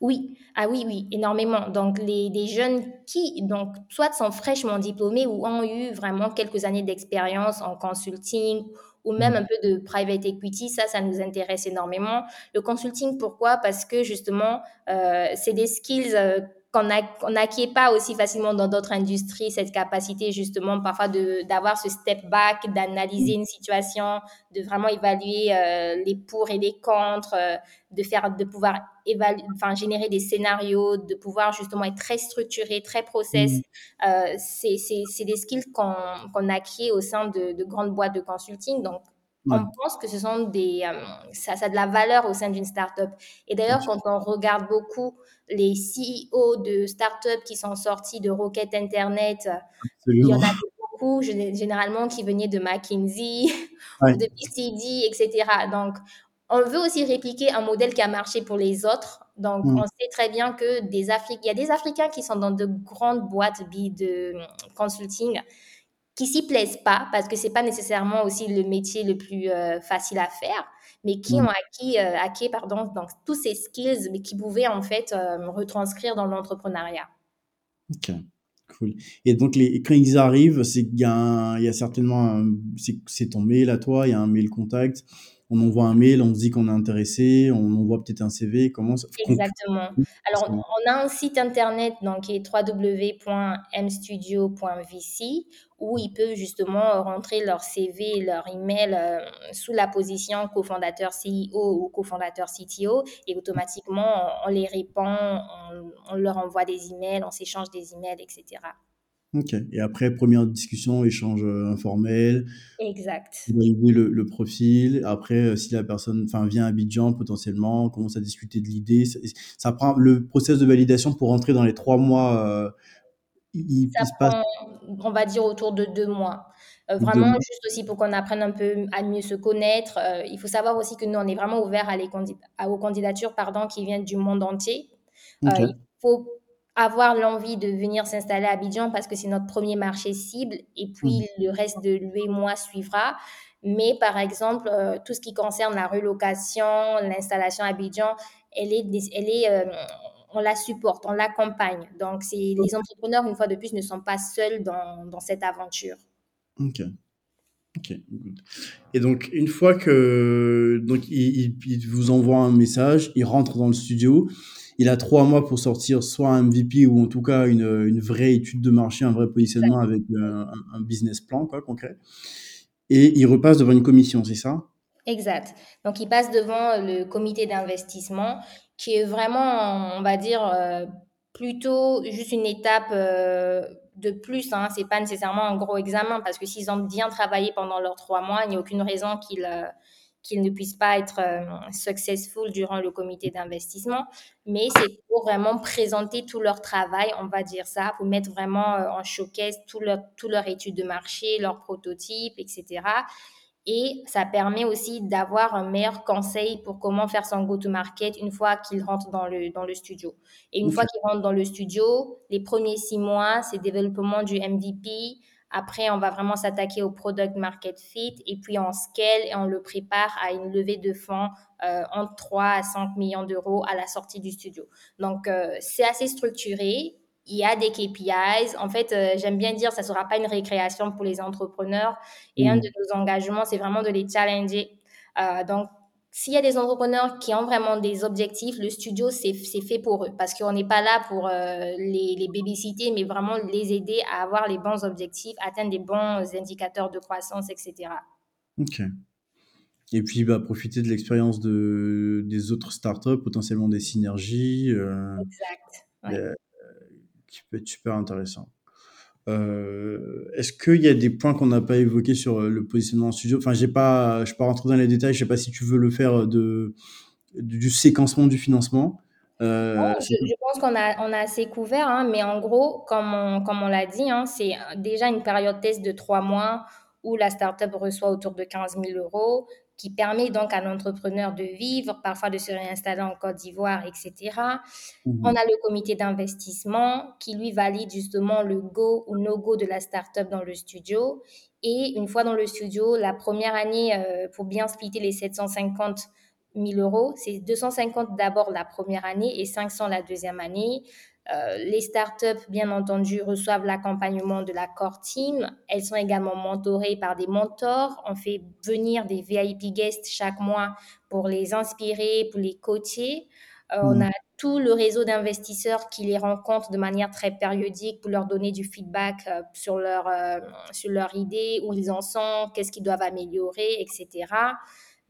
Oui, ah oui, oui, énormément. Donc, les, des jeunes qui, donc, soit sont fraîchement diplômés ou ont eu vraiment quelques années d'expérience en consulting ou même un peu de private equity, ça, ça nous intéresse énormément. Le consulting, pourquoi? Parce que justement, euh, c'est des skills euh, qu'on n'acquiert pas aussi facilement dans d'autres industries, cette capacité justement parfois d'avoir ce step back, d'analyser une situation, de vraiment évaluer euh, les pour et les contre, euh, de faire, de pouvoir évaluer, enfin générer des scénarios, de pouvoir justement être très structuré, très process. Mm. Euh, c'est des skills qu'on qu'on acquiert au sein de, de, grandes boîtes de consulting. Donc on pense que ce sont des, euh, ça, ça, a de la valeur au sein d'une startup. Et d'ailleurs, quand on regarde beaucoup les CEO de startups qui sont sortis de Rocket Internet, il y en a beaucoup, généralement, qui venaient de McKinsey, de PCD, etc. Donc, on veut aussi répliquer un modèle qui a marché pour les autres. Donc, mm. on sait très bien que des Africains, il y a des Africains qui sont dans de grandes boîtes de consulting qui s'y plaisent pas parce que c'est pas nécessairement aussi le métier le plus euh, facile à faire, mais qui mm. ont acquis, euh, acquis pardon, donc, tous ces skills, mais qui pouvaient en fait euh, retranscrire dans l'entrepreneuriat. Ok, cool. Et donc, les, quand ils arrivent, qu'il y, il y a certainement, c'est ton mail à toi, il y a un mail contact. On envoie un mail, on se dit qu'on est intéressé, on envoie peut-être un CV, comment ça Exactement. Alors, on a un site internet donc, qui est www.mstudio.vc où ils peuvent justement rentrer leur CV, leur email euh, sous la position cofondateur CEO ou cofondateur CTO et automatiquement on, les répond, on, on, leur envoie des emails, on s'échange des emails, etc. Ok. Et après, première discussion, échange euh, informel. Exact. Valider le, le, profil. Après, euh, si la personne enfin, vient à Abidjan, potentiellement, on commence à discuter de l'idée. Ça, ça, prend le process de validation pour rentrer dans les trois mois. Euh, il, ça il prend, passe... on va dire, autour de deux mois. Vraiment, deux mois. juste aussi pour qu'on apprenne un peu à mieux se connaître. Il faut savoir aussi que nous, on est vraiment ouvert à les à, aux candidatures pardon, qui viennent du monde entier. Okay. il faut avoir l'envie de venir s'installer à Abidjan parce que c'est notre premier marché cible et puis mmh. le reste de l'UE-moi suivra. Mais par exemple, euh, tout ce qui concerne la relocation, l'installation à Abidjan, elle est, elle est euh, on la supporte, on l'accompagne. Donc, c'est, les entrepreneurs, une fois de plus, ne sont pas seuls dans, dans cette aventure. Ok. Ok, good. Et donc, une fois que donc, il, il, vous envoie un message, il rentre dans le studio, il a trois mois pour sortir soit un MVP ou en tout cas une, une vraie étude de marché, un vrai positionnement avec un, un, business plan quoi, concret. Et il repasse devant une commission, c'est ça? Exact. Donc, il passe devant le comité d'investissement qui est vraiment, on va dire, euh, plutôt juste une étape euh, de plus. Hein. Ce n'est pas nécessairement un gros examen parce que s'ils ont bien travaillé pendant leurs trois mois, il n'y a aucune raison qu'ils euh, qu'ils ne puissent pas être euh, successful durant le comité d'investissement, mais c'est pour vraiment présenter tout leur travail, on va dire ça, pour mettre vraiment euh, en showcase tout leur, tout leur étude de marché, leurs prototypes, etc. Et ça permet aussi d'avoir un meilleur conseil pour comment faire son go-to-market une fois qu'ils rentrent dans le, dans le studio. Et une okay. fois qu'ils rentrent dans le studio, les premiers six mois, c'est développement du MVP, après, on va vraiment s'attaquer au product market fit et puis on scale et on le prépare à une levée de fonds euh, entre 3 à 5 millions d'euros à la sortie du studio. Donc, euh, c'est assez structuré. Il y a des KPIs. En fait, euh, j'aime bien dire, ça ne sera pas une récréation pour les entrepreneurs. Et mmh. un de nos engagements, c'est vraiment de les challenger. Donc, s'il y a des entrepreneurs qui ont vraiment des objectifs, le studio, c'est fait pour eux. Parce qu'on n'est pas là pour euh, les, les babysitter, mais vraiment les aider à avoir les bons objectifs, atteindre des bons indicateurs de croissance, etc. OK. Et puis, bah, profiter de l'expérience de, des autres startups, potentiellement des synergies. Euh, exact. Ouais. Euh, qui peut être super intéressant. Euh, Est-ce qu'il y a des points qu'on n'a pas évoqués sur euh, le positionnement en studio? Enfin, j'ai pas, je ne pas rentré dans les détails. Je ne sais pas si tu veux le faire de, du séquencement du financement. Euh, non, je, je, pense qu'on a, on a assez couvert, hein, mais en gros, comme on, comme on l'a dit, hein, c'est déjà une période test de trois mois où la startup reçoit autour de 15 000 euros, qui permet donc à l'entrepreneur de vivre, parfois de se réinstaller en Côte d'Ivoire, etc. Mmh. On a le comité d'investissement qui lui valide justement le go ou no-go de la startup dans le studio. Et une fois dans le studio, la première année, euh, pour bien splitter les 750 000 euros, c'est 250 d'abord la première année et 500 la deuxième année. Euh, les startups, bien entendu, reçoivent l'accompagnement de la core team. Elles sont également mentorées par des mentors. On fait venir des VIP guests chaque mois pour les inspirer, pour les coacher. Euh, mmh. On a tout le réseau d'investisseurs qui les rencontrent de manière très périodique pour leur donner du feedback euh, sur leur, sur leur idée, où ils en sont, qu'est-ce qu'ils doivent améliorer, etc.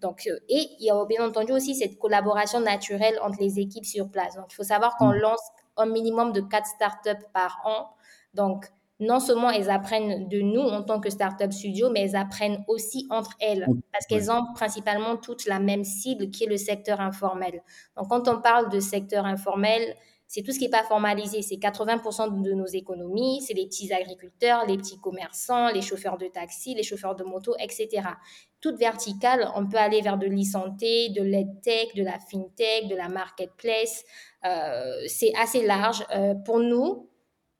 Donc, et il y a bien entendu aussi cette collaboration naturelle entre les équipes sur place. Donc, il faut savoir qu'on mmh. lance un minimum de quatre startups par an. Donc, non seulement elles apprennent de nous en tant que startup studio, mais elles apprennent aussi entre elles parce qu'elles ont principalement toutes la même cible qui est le secteur informel. Donc, quand on parle de secteur informel, c'est tout ce qui n'est pas formalisé. C'est 80% de nos économies, c'est les petits agriculteurs, les petits commerçants, les chauffeurs de taxi, les chauffeurs de moto, etc. Toute verticale, on peut aller vers de l'e-santé, de l'edtech, de la fintech, de la marketplace. Euh, c'est assez large. Euh, pour nous,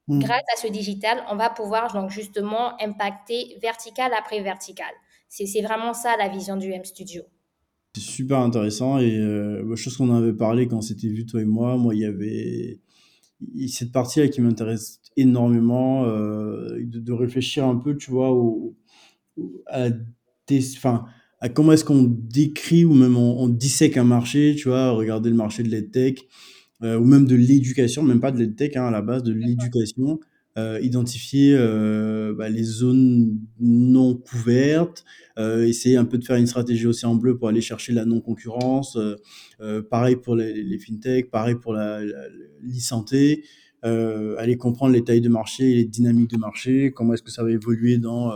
mmh. grâce à ce digital, on va pouvoir donc justement impacter vertical après vertical. C'est vraiment ça la vision du M Studio. C'est super intéressant et euh, chose qu'on avait parlé quand c'était vu toi et moi. Moi, il y avait cette partie-là qui m'intéresse énormément euh, de, de, réfléchir un peu, tu vois, au, à des, enfin, à comment est-ce qu'on décrit ou même on, dissèque un marché, tu vois, regarder le marché de l'EdTech, euh, ou même de l'éducation, même pas de l'EdTech hein, à la base, de l'éducation, euh, identifier euh, bah, les zones non couvertes, essayer un peu de faire une stratégie aussi en bleu pour aller chercher la non-concurrence, pareil pour les, les, fintech, pareil pour la, l'e-santé, aller comprendre les tailles de marché et les dynamiques de marché, comment est-ce que ça va évoluer dans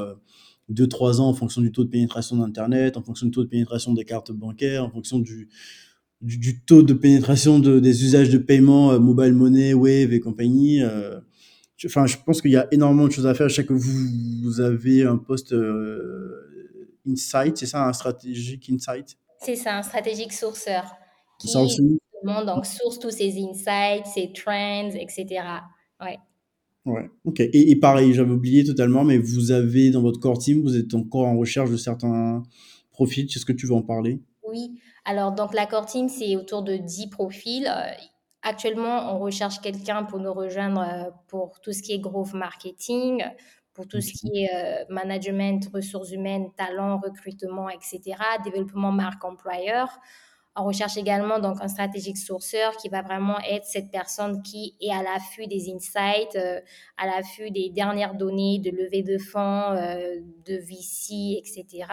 2-3 ans en fonction du taux de pénétration d'Internet, en fonction du taux de pénétration des cartes bancaires, en fonction du, du, taux de pénétration de, des usages de paiement, euh, mobile money, Wave et compagnie. Euh, je, enfin, je pense qu'il y a énormément de choses à faire. Je sais que vous, vous avez un poste euh, insight, c'est ça, un stratégique insight? C'est ça, un stratégique sourceur. Qui ça aussi. donc source tous ces insights, ces trends, etc. Ouais. Ouais, ok. Et, et pareil, j'avais oublié totalement, mais vous avez dans votre core team, vous êtes encore en recherche de certains profils. Est-ce que tu veux en parler? Oui. Alors, donc la team, c'est autour de 10 profils. Euh, actuellement, on recherche quelqu'un pour nous rejoindre euh, pour tout ce qui est growth marketing, pour tout ce qui est euh, management, ressources humaines, talent, recrutement, etc., développement marque employeur. On recherche également donc un stratégique sourceur qui va vraiment être cette personne qui est à l'affût des insights, à l'affût des dernières données de levée de fonds, de VC, etc.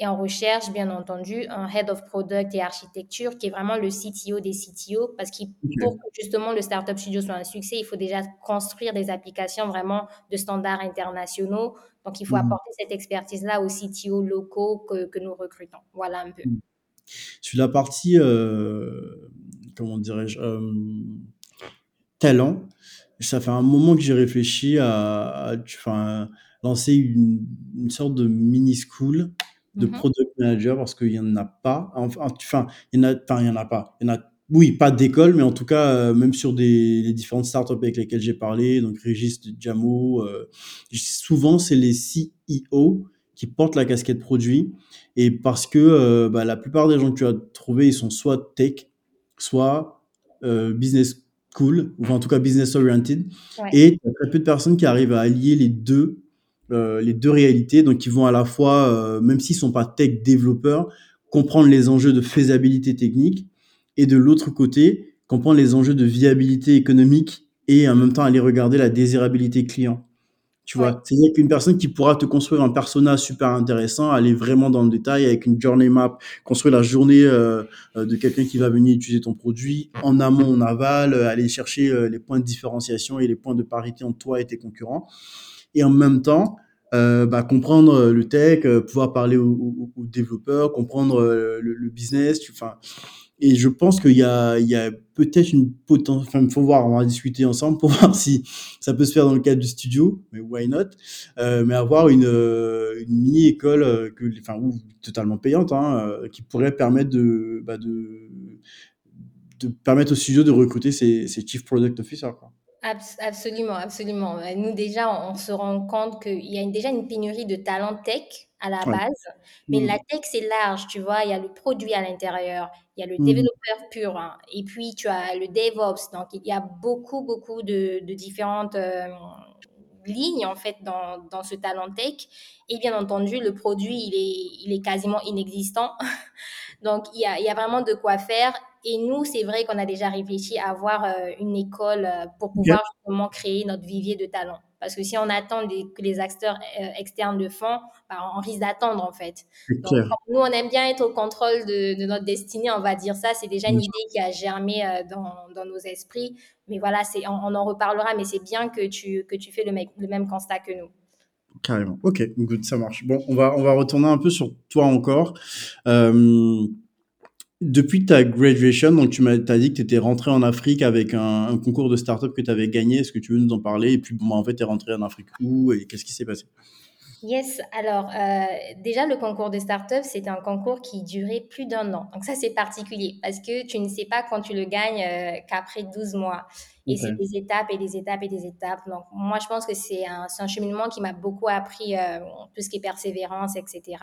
Et on recherche bien entendu un head of product et architecture qui est vraiment le CTO des CTO parce que pour que justement le startup studio soit un succès, il faut déjà construire des applications vraiment de standards internationaux. Donc il faut mhm. apporter cette expertise-là aux CTO locaux que, que nous recrutons. Voilà un peu. Mhm. Sur la partie, euh, comment dirais-je, euh, talent, ça fait un moment que j'ai réfléchi à, lancer une, une, sorte de mini de mmh product manager parce qu'il n'y en a pas. Enfin, il y en a, enfin, il y en a pas. Il y en a, oui, pas d'école, mais en tout cas, euh, même sur des, les différentes startups avec lesquelles j'ai parlé, donc Régis Jamo, souvent c'est les CEO qui portent la casquette produit et parce que euh, bah, la plupart des gens que tu as trouvés, ils sont soit tech, soit euh, business cool, ou en tout cas business oriented. Et il y a très peu de personnes qui arrivent à allier les deux, euh, les deux réalités. Donc, ils vont à la fois, euh, même s'ils sont pas tech développeurs, comprendre les enjeux de faisabilité technique et de l'autre côté, comprendre les enjeux de viabilité économique et en même temps aller regarder la désirabilité client. Tu vois, c'est-à-dire qu'une personne qui pourra te construire un personnage super intéressant, aller vraiment dans le détail avec une journey map, construire la journée euh, de quelqu'un qui va venir utiliser ton produit en amont, en aval, aller chercher les points de différenciation et les points de parité entre toi et tes concurrents. Et en même temps, bah, comprendre le tech, pouvoir parler aux, développeurs, comprendre le, business. Enfin, et je pense qu'il y a, il y a peut-être une potentielle, enfin, il faut voir, on va discuter ensemble pour voir si ça peut se faire dans le cadre du studio, mais why not, euh, mais avoir une, euh, une mini-école, euh, enfin, totalement payante, hein, euh, qui pourrait permettre bah, de, de permettre au studio de recruter ses, ses chief product officers, quoi. Absolument, absolument. Nous, déjà, on se rend compte qu'il y a déjà une pénurie de talents tech à la base, mais mmh. la tech, c'est large, tu vois. Il y a le produit à l'intérieur, il y a le mmh. développeur pur, hein, et puis tu as le DevOps. Donc, il y a beaucoup, beaucoup de, différentes euh, lignes, en fait, dans, dans, ce talent tech. Et bien entendu, le produit, il est, il est quasiment inexistant. Donc, il y, a, il y a vraiment de quoi faire. Et nous, c'est vrai qu'on a déjà réfléchi à avoir euh, une école euh, pour pouvoir justement créer notre vivier de talents. Parce que si on attend que les acteurs euh, externes le font, bah, on risque d'attendre en fait. Donc, nous, on aime bien être au contrôle de, notre destinée, on va dire ça. C'est déjà une idée qui a germé dans, dans, nos esprits. Mais voilà, on, on, en reparlera, mais c'est bien que tu, que tu fais le, le même constat que nous. Carrément. Ok, good, ça marche. Bon, on va, on va retourner un peu sur toi encore. Euh, depuis ta graduation, donc tu m'as dit que tu étais rentré en Afrique avec un, concours de start-up que tu avais gagné. Est-ce que tu veux nous en parler? Et puis, bon, en fait, tu es rentré en Afrique où et qu'est-ce qui s'est passé? Yes, alors euh, déjà le concours de start-up, c'est un concours qui durait plus d'un an. Donc ça, c'est particulier parce que tu ne sais pas quand tu le gagnes euh, qu'après 12 mois. Et c'est des étapes et des étapes et des étapes. Donc moi, je pense que c'est un, un, cheminement qui m'a beaucoup appris euh, tout ce qui est persévérance, etc.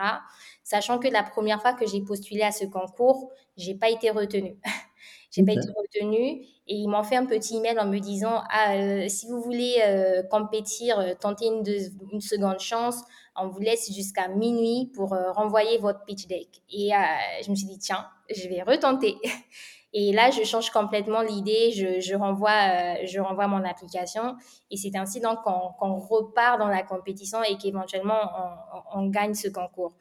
Sachant que la première fois que j'ai postulé à ce concours, j'ai pas été retenue. J'ai pas été retenue et ils m'ont fait un petit email en me disant ah euh, si vous voulez euh, compétir, euh, tenter une, une, seconde chance, on vous laisse jusqu'à minuit pour renvoyer votre pitch deck. Et je me suis dit tiens, je vais retenter. Et là, je change complètement l'idée, je, je, renvoie, je renvoie mon application. Et c'est ainsi donc qu'on repart dans la compétition et qu'éventuellement on, on, gagne ce concours.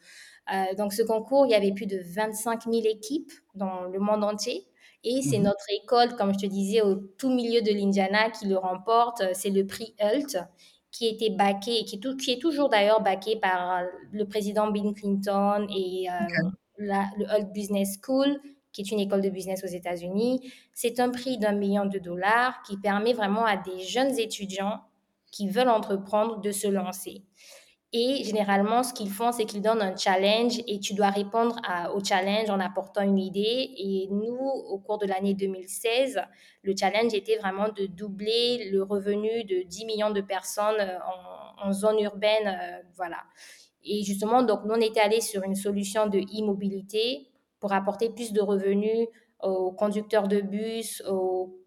Euh, donc ce concours, il y avait plus de 25 000 équipes dans le monde entier. Et c'est mhm. notre école, comme je te disais, au tout milieu de l'Indiana qui le remporte. C'est le prix HULT qui était backé et qui, qui est toujours d'ailleurs backé par le président Bill Clinton et euh, la, le HULT Business School, qui est une école de business aux États-Unis. C'est un prix d'un million de dollars qui permet vraiment à des jeunes étudiants qui veulent entreprendre de se lancer. Et généralement, ce qu'ils font, c'est qu'ils donnent un challenge et tu dois répondre au challenge en apportant une idée. Et nous, au cours de l'année 2016, le challenge était vraiment de doubler le revenu de 10 millions de personnes euh, en, zone urbaine. Euh, voilà. Et justement, donc, nous, on était allé sur une solution de e-mobilité pour apporter plus de revenus aux conducteurs de bus, aux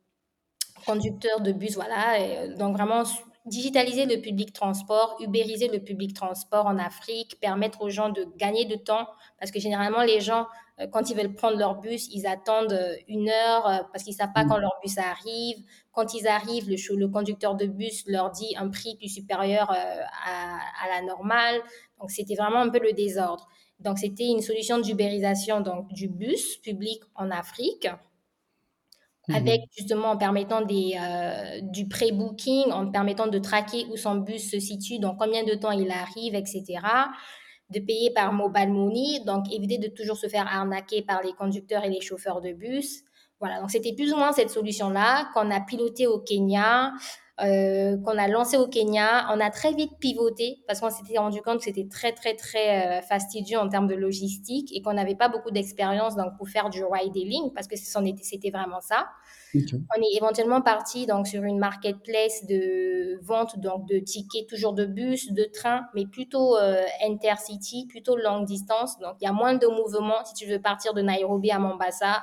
conducteurs de bus, voilà. Et donc, vraiment digitaliser le public transport, ubériser le public transport en Afrique, permettre aux gens de gagner de temps, parce que généralement les gens, euh, quand ils veulent prendre leur bus, ils attendent euh, une heure euh, parce qu'ils savent pas quand mm. leur bus arrive. Quand ils arrivent, le, le conducteur de bus leur dit un prix plus supérieur à, à la normale. Donc c'était vraiment un peu le désordre. Donc c'était une solution d'ubérisation donc du bus public en Afrique Mmh avec justement en permettant des, euh, du pré-booking, en permettant de traquer où son bus se situe, donc combien de temps il arrive, etc. De payer par mobile money, donc éviter de toujours se faire arnaquer par les conducteurs et les chauffeurs de bus. Voilà, donc c'était plus ou moins cette solution-là qu'on a pilotée au Kenya, euh, qu'on a lancé au Kenya. On a très vite pivoté parce qu'on s'était rendu compte que c'était très, très, très euh, fastidieux en termes de logistique et qu'on n'avait pas beaucoup d'expérience donc, pour faire du ride-hailing parce que c'était vraiment ça. On est éventuellement parti donc, sur une marketplace de vente donc, de tickets, toujours de bus, de train, mais plutôt euh, intercity, plutôt longue distance. Donc, il y a moins de mouvements si tu veux partir de Nairobi à Mombasa.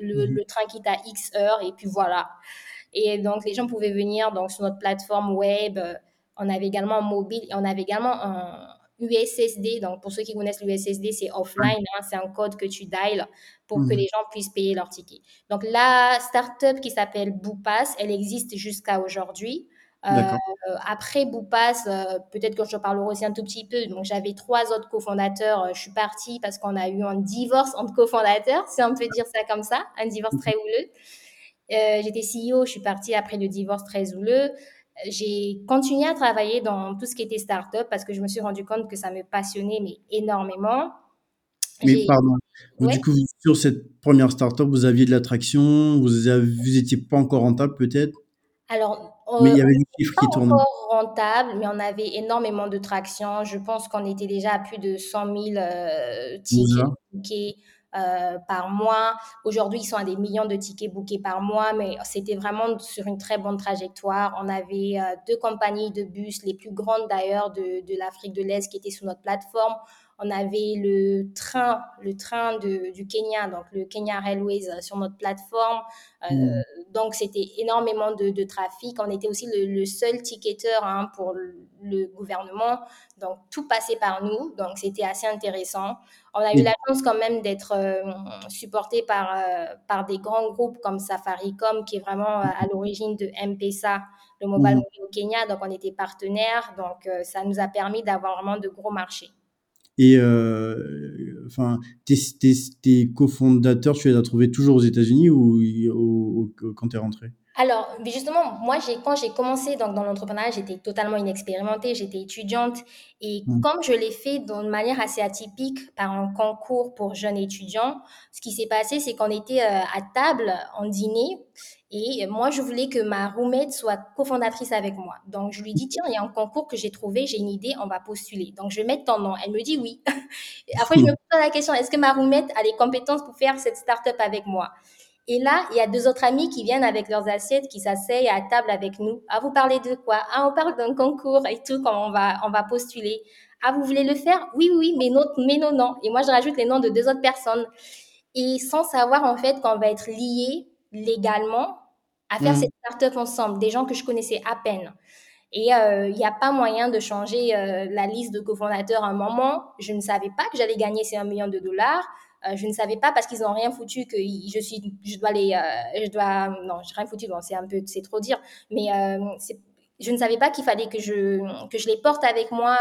Le, mhm. le train quitte à X heures et puis voilà. Et donc, les gens pouvaient venir donc, sur notre plateforme web. On avait également un mobile et on avait également un USSD. Donc, pour ceux qui connaissent l'USSD, c'est offline. Hein, c'est un code que tu dials pour que mhm. les gens puissent payer leur ticket. Donc, la startup qui s'appelle Boupass, elle existe jusqu'à aujourd'hui. Euh, après Boupass, euh, peut-être que je parlerai aussi un tout petit peu. Donc, j'avais trois autres cofondateurs. Je suis partie parce qu'on a eu un divorce entre cofondateurs, si on peut dire ça comme ça, un divorce très houleux. Euh, j'étais CEO, je suis partie après le divorce très houleux. J'ai continué à travailler dans tout ce qui était start-up parce que je me suis rendu compte que ça me passionnait mais énormément. Mais pardon, du coup, sur cette première start-up, vous aviez de l'attraction, vous n'étiez pas encore rentable peut-être? Alors, mais il y avait des chiffres qui tournaient. encore rentable, mais on avait énormément de traction. Je pense qu'on était déjà à plus de 100 000 euh, tickets euh, par mois. Aujourd'hui, ils sont à des millions de tickets bookés par mois, mais c'était vraiment sur une très bonne trajectoire. On avait euh, deux compagnies de bus, les plus grandes d'ailleurs de, de l'Afrique de l'Est, qui étaient sur notre plateforme. On avait le train, le train de, du Kenya, donc le Kenya Railways euh, sur notre plateforme. Euh, mmh. Donc, c'était énormément de, de, trafic. On était aussi le, seul ticketeur hein, pour le, gouvernement. Donc, tout passait par nous. Donc, c'était assez intéressant. On a eu la chance quand même d'être euh, supporté par, par des grands groupes comme Safaricom, qui est vraiment à l'origine de M-Pesa, le mobile mmh. au Kenya. Donc, on était partenaires. Donc, ça nous a permis d'avoir vraiment de gros marchés. Et euh, enfin, tes, tes, tes cofondateurs, tu les as trouvés toujours aux États-Unis ou, quand tu es rentré? Alors, justement, moi, j'ai, quand j'ai commencé donc, dans l'entrepreneuriat, j'étais totalement inexpérimentée, j'étais étudiante. Et mmh. comme je l'ai fait d'une manière assez atypique par un concours pour jeunes étudiants, ce qui s'est passé, c'est qu'on était euh, à table en dîner et moi, je voulais que ma roommate soit cofondatrice avec moi. Donc, je lui dis, tiens, il y a un concours que j'ai trouvé, j'ai une idée, on va postuler. Donc, je vais mettre ton nom. Elle me dit oui. Après, je me pose la question, est-ce que ma roommate a les compétences pour faire cette start-up avec moi? Et là, il y a deux autres amis qui viennent avec leurs assiettes, qui s'asseyent à table avec nous. Ah, vous parlez de quoi? Ah, on parle d'un concours et tout, quand on va, on va postuler. Ah, vous voulez le faire? Oui, oui, mais non, mais non, non. Et moi, je rajoute les noms de deux autres personnes. et sans savoir en fait qu'on va être liés légalement à faire mmh. cette start-up ensemble, des gens que je connaissais à peine. Et euh, il n'y a pas moyen de changer euh, la liste de cofondateurs à un moment. Je ne savais pas que j'allais gagner ces 1 million de dollars. Euh, je ne savais pas parce qu'ils n'ont rien foutu que je suis, je dois les, je dois, non, j'ai rien foutu, c'est un peu, c'est trop dire, mais je ne savais pas qu'il fallait que je, que je les porte avec moi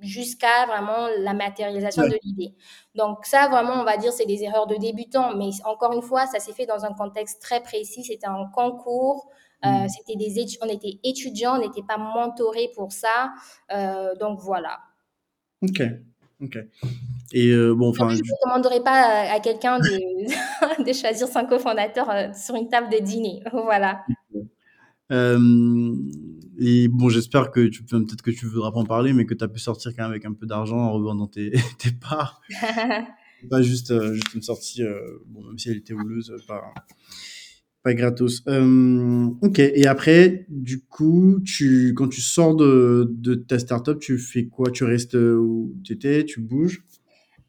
jusqu'à vraiment la matérialisation de l'idée. Donc ça, vraiment, on va dire, c'est des erreurs de débutants. Mais encore une fois, ça s'est fait dans un contexte très précis. C'était un concours. Euh, mm. c'était des on était étudiants, on n'était pas mentorés pour ça. Euh, donc voilà. Ok, ok. Et euh, bon, enfin. Je ne recommanderais pas à, quelqu'un de, de, choisir son cofondateur sur une table de dîner. Voilà. Et bon, j'espère que tu peut-être que tu voudras pas en parler, mais que tu as pu sortir quand même avec un peu d'argent en revendant tes, tes parts. pas juste, euh, juste une sortie, euh, bon, même si elle était houleuse, pas, pas gratos. Euh, ok, et après, du coup, tu, quand tu sors de, de ta startup, tu fais quoi? Tu restes où tu étais Tu bouges?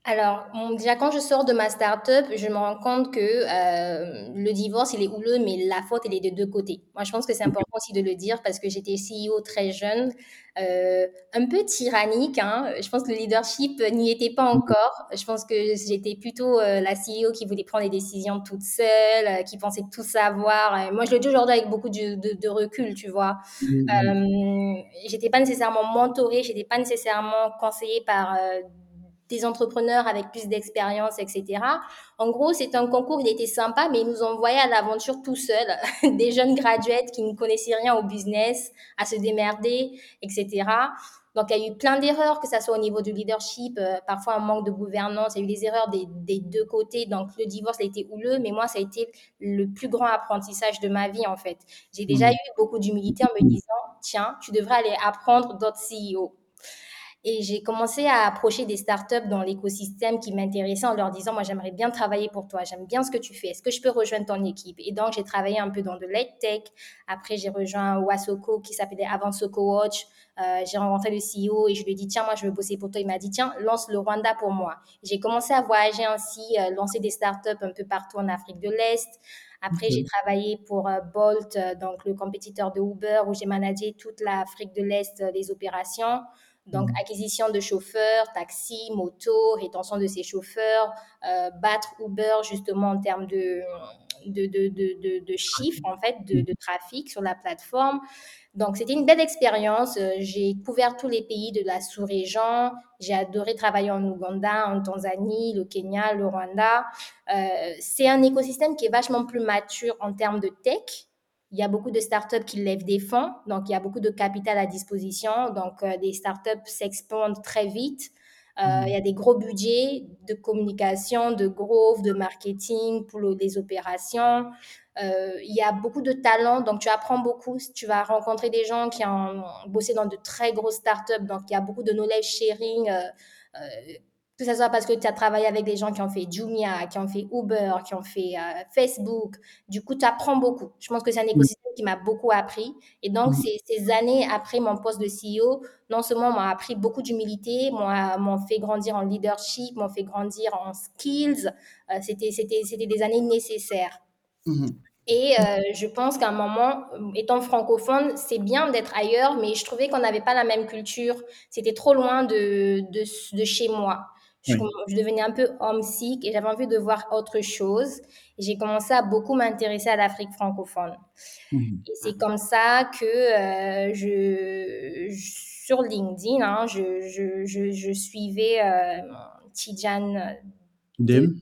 Alors, déjà, quand je sors de ma start-up, je me rends compte que euh, le divorce, il est houleux, mais la faute, elle est de deux côtés. Moi, je pense que c'est important aussi de le dire parce que j'étais CEO très jeune, euh, un peu tyrannique. Hein. Je pense que le leadership n'y était pas encore. Je pense que j'étais plutôt euh, la CEO qui voulait prendre les décisions toute seule, qui pensait tout savoir. moi, je le dis aujourd'hui avec beaucoup de, de, recul, tu vois. Mmh. j'étais pas nécessairement mentorée, j'étais pas nécessairement conseillée par des entrepreneurs avec plus d'expérience, etc. En gros, c'est un concours, il était sympa, mais ils nous envoyaient à l'aventure tout seuls, des jeunes graduates qui ne connaissaient rien au business, à se démerder, etc. Donc, il y a eu plein d'erreurs, que ce soit au niveau du leadership, euh, parfois un manque de gouvernance. Il y a eu des erreurs des, des, deux côtés. Donc, le divorce a été houleux, mais moi, ça a été le plus grand apprentissage de ma vie, en fait. J'ai déjà mmh. eu beaucoup d'humilité en me disant, tiens, tu devrais aller apprendre d'autres CEO. Et j'ai commencé à approcher des startups dans l'écosystème qui m'intéressaient en leur disant, moi, j'aimerais bien travailler pour toi, j'aime bien ce que tu fais, est-ce que je peux rejoindre ton équipe? Et donc, j'ai travaillé un peu dans de tech. Après, j'ai rejoint Wasoko qui s'appelait avant Soko Watch. Euh, j'ai rencontré le CEO et je lui ai dit, tiens, moi, je veux bosser pour toi. Il m'a dit, tiens, lance le Rwanda pour moi. J'ai commencé à voyager ainsi, euh, lancer des startups un peu partout en Afrique de l'Est. Après, j'ai travaillé pour euh, Bolt, donc le compétiteur de Uber, où j'ai managé toute l'Afrique de l'Est, les opérations. Donc, mmh. acquisition de chauffeurs, taxis, motos, rétention de ces chauffeurs, euh, battre Uber justement en termes de, de, de, de, de chiffres, en fait, de, de, trafic sur la plateforme. Donc, c'était une belle expérience. Euh, j'ai couvert tous les pays de la sous-région. J'ai adoré travailler en Ouganda, en Tanzanie, le Kenya, le Rwanda. Euh, c'est un écosystème qui est vachement plus mature en termes de tech. Il y a beaucoup de startups qui lèvent des fonds, donc il y a beaucoup de capital à disposition. Donc, euh, des startups s'expandent très vite. Euh, mhm. Il y a des gros budgets de communication, de growth, de marketing pour les opérations. Euh, il y a beaucoup de talents, donc tu apprends beaucoup. Tu vas rencontrer des gens qui ont bossé dans de très grosses startups, donc il y a beaucoup de knowledge sharing que ce soit parce que tu as travaillé avec des gens qui ont fait Jumia, qui ont fait Uber, qui ont fait euh, Facebook. Du coup, tu apprends beaucoup. Je pense que c'est un écosystème qui m'a beaucoup appris. Et donc, ces, années après mon poste de CEO, non seulement m'ont appris beaucoup d'humilité, m'ont fait grandir en leadership, m'ont fait grandir en skills. Euh, c'était C'était des années nécessaires. Mmh Et euh, je pense qu'à un moment, étant francophone, c'est bien d'être ailleurs, mais je trouvais qu'on n'avait pas la même culture. C'était trop loin de, de, de, chez moi. Je, devenais un peu homesick et j'avais envie de voir autre chose. J'ai commencé à beaucoup m'intéresser à l'Afrique francophone. Mmh. Et c'est comme ça que euh, je, sur LinkedIn, hein, je, je, suivais euh,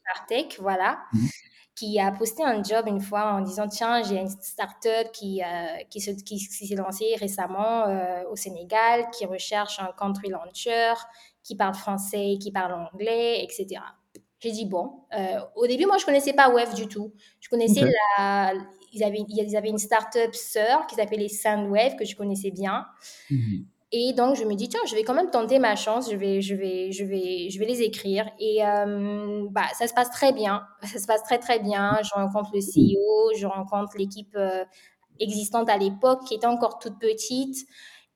Partech, voilà. Mmh. qui a posté un job une fois en disant tiens j'ai une startup qui euh, qui s'est qui, s'est lancée récemment au Sénégal qui recherche un country launcher qui parle français, qui parle anglais, etc. J'ai dit, bon, euh, au début, moi, je connaissais pas Web du tout. Je connaissais la. Ils avaient, ils avaient une start-up sœur qui s'appelait Soundwave, que je connaissais bien. Mhm. Et donc, je me dis, tiens, je vais quand même tenter ma chance, je vais, je vais, je vais, je vais les écrire. Et euh, bah, ça se passe très bien. Ça se passe très, très bien. Je rencontre le CEO, je rencontre l'équipe euh, existante à l'époque qui était encore toute petite.